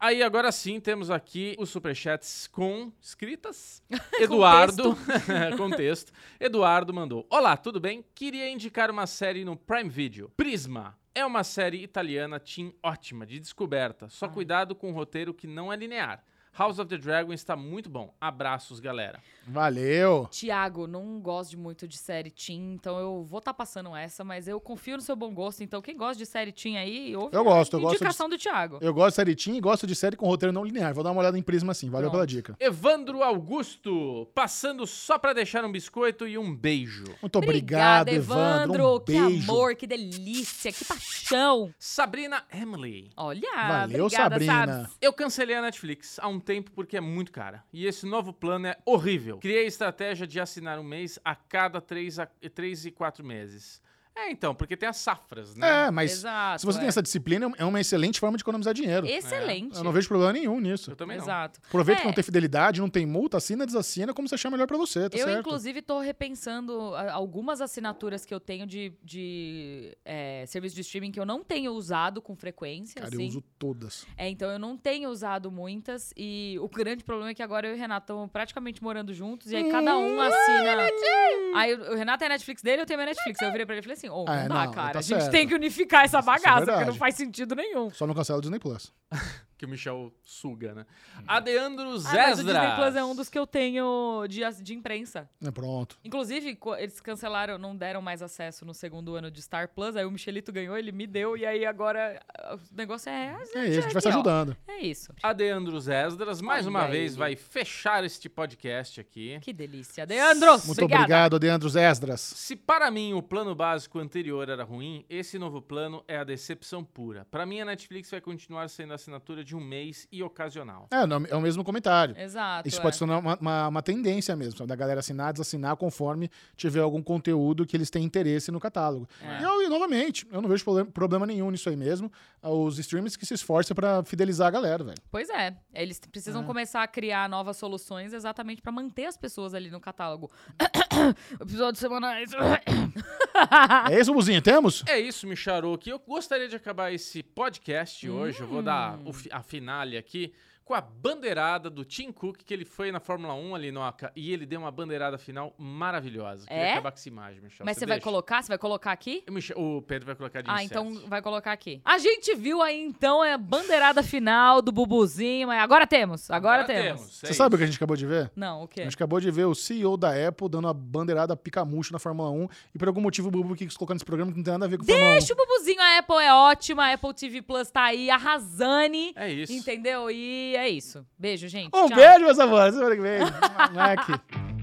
Aí, agora sim, temos aqui os superchats com escritas. [LAUGHS] Eduardo, contexto. [LAUGHS] Eduardo mandou. Olá, tudo bem? Queria indicar uma série no Prime Video. Prisma. É uma série italiana teen ótima, de descoberta. Só cuidado com o roteiro que não é linear. House of the Dragon está muito bom. Abraços, galera. Valeu. Tiago, não gosto de muito de série teen, então eu vou estar passando essa, mas eu confio no seu bom gosto. Então, quem gosta de série teen aí, ouve Eu gosto, a eu gosto de- indicação do Thiago. Eu gosto de série teen e gosto de série com roteiro não linear. Vou dar uma olhada em Prisma sim. Valeu Pronto. pela dica. Evandro Augusto, passando só pra deixar um biscoito e um beijo. Muito obrigado, Evandro. Um Que beijo. amor, que delícia, que paixão. Sabrina Emily. Olha, Valeu, obrigada, Sabrina. Sabs. Eu cancelei a Netflix há um tempo porque é muito cara. E esse novo plano é horrível. Criei a estratégia de assinar um mês a cada três, a, três e quatro meses. É, então, porque tem as safras, né? É, mas Exato, se você é. tem essa disciplina, é uma excelente forma de economizar dinheiro. Excelente. Eu não vejo problema nenhum nisso. Eu também não. Exato. Aproveita É. que não tem fidelidade, não tem multa, assina, desassina, como você achar melhor pra você, tá eu, certo? inclusive, tô repensando a- algumas assinaturas que eu tenho de, de é, serviço de streaming que eu não tenho usado com frequência. Cara, assim. eu uso todas. É, então eu não tenho usado muitas. E o grande problema é que agora eu e o Renato estamos praticamente morando juntos. E aí cada um assina. Aí o o Renato tem a Netflix dele, eu tenho a minha Netflix. Aí eu virei pra ele e falei assim: Ô, Ah, não dá, não, cara. tá a gente certo. tem que unificar essa é bagaça, porque não faz sentido nenhum. Só não cancela o Disney Plus. [LAUGHS] Que o Michel suga, né? Adeandro Ah, mas o Zesdras. Disney Plus é um dos que eu tenho de, de imprensa. É pronto. Inclusive, eles cancelaram, não deram mais acesso no segundo ano de Star Plus. Aí o Michelito ganhou, ele me deu. E aí agora ah, o negócio é. É isso, a gente vai se ajudando. É isso. Adeandro Zesdras, mais Olha uma vez, vai fechar este podcast aqui. Que delícia. Deandros! Muito obrigada. obrigado, Adeandros Esdras. Se para mim o plano básico anterior era ruim, esse novo plano é a decepção pura. Para mim, a Netflix vai continuar sendo assinatura de um mês e ocasional. É, não, é o mesmo comentário. Exato. Isso é. pode se tornar uma, uma, uma tendência mesmo, da galera assinar, desassinar conforme tiver algum conteúdo que eles têm interesse no catálogo. É. E, eu, e, novamente, eu não vejo problema, nenhum nisso aí mesmo. Os streamers que se esforcem pra fidelizar a galera, velho. Pois é. Eles precisam É. começar a criar novas soluções exatamente pra manter as pessoas ali no catálogo. Episódios semanais. É isso, Buzinho? Temos? É isso, Micharuki. Eu gostaria de acabar esse podcast hoje. Eu vou dar Hum. a finale aqui com a bandeirada do Tim Cook, que ele foi na Fórmula 1 ali no Oca, e ele deu uma bandeirada final maravilhosa. Queria É? acabar com essa imagem, Michel. Mas você vai deixa? colocar? Você vai colocar aqui? Michel- O Pedro vai colocar de Ah, insetos. então vai colocar aqui. A gente viu aí, então, é a bandeirada final do Bubuzinho. mas Agora temos, agora, temos. é Você sabe o que a gente acabou de ver? Não, o A quê? gente acabou de ver o CEO da Apple dando a bandeirada picamucho na Fórmula 1 e por algum motivo o Bubu quis colocar nesse programa que não tem nada a ver com Fórmula 1. Deixa o Bubuzinho, a Apple é ótima, a Apple TV Plus tá aí arrasane. É isso. Entendeu? E é isso. Beijo, gente. Um Tchau. beijo, meus amores. Semana que vem. Mac. [LAUGHS]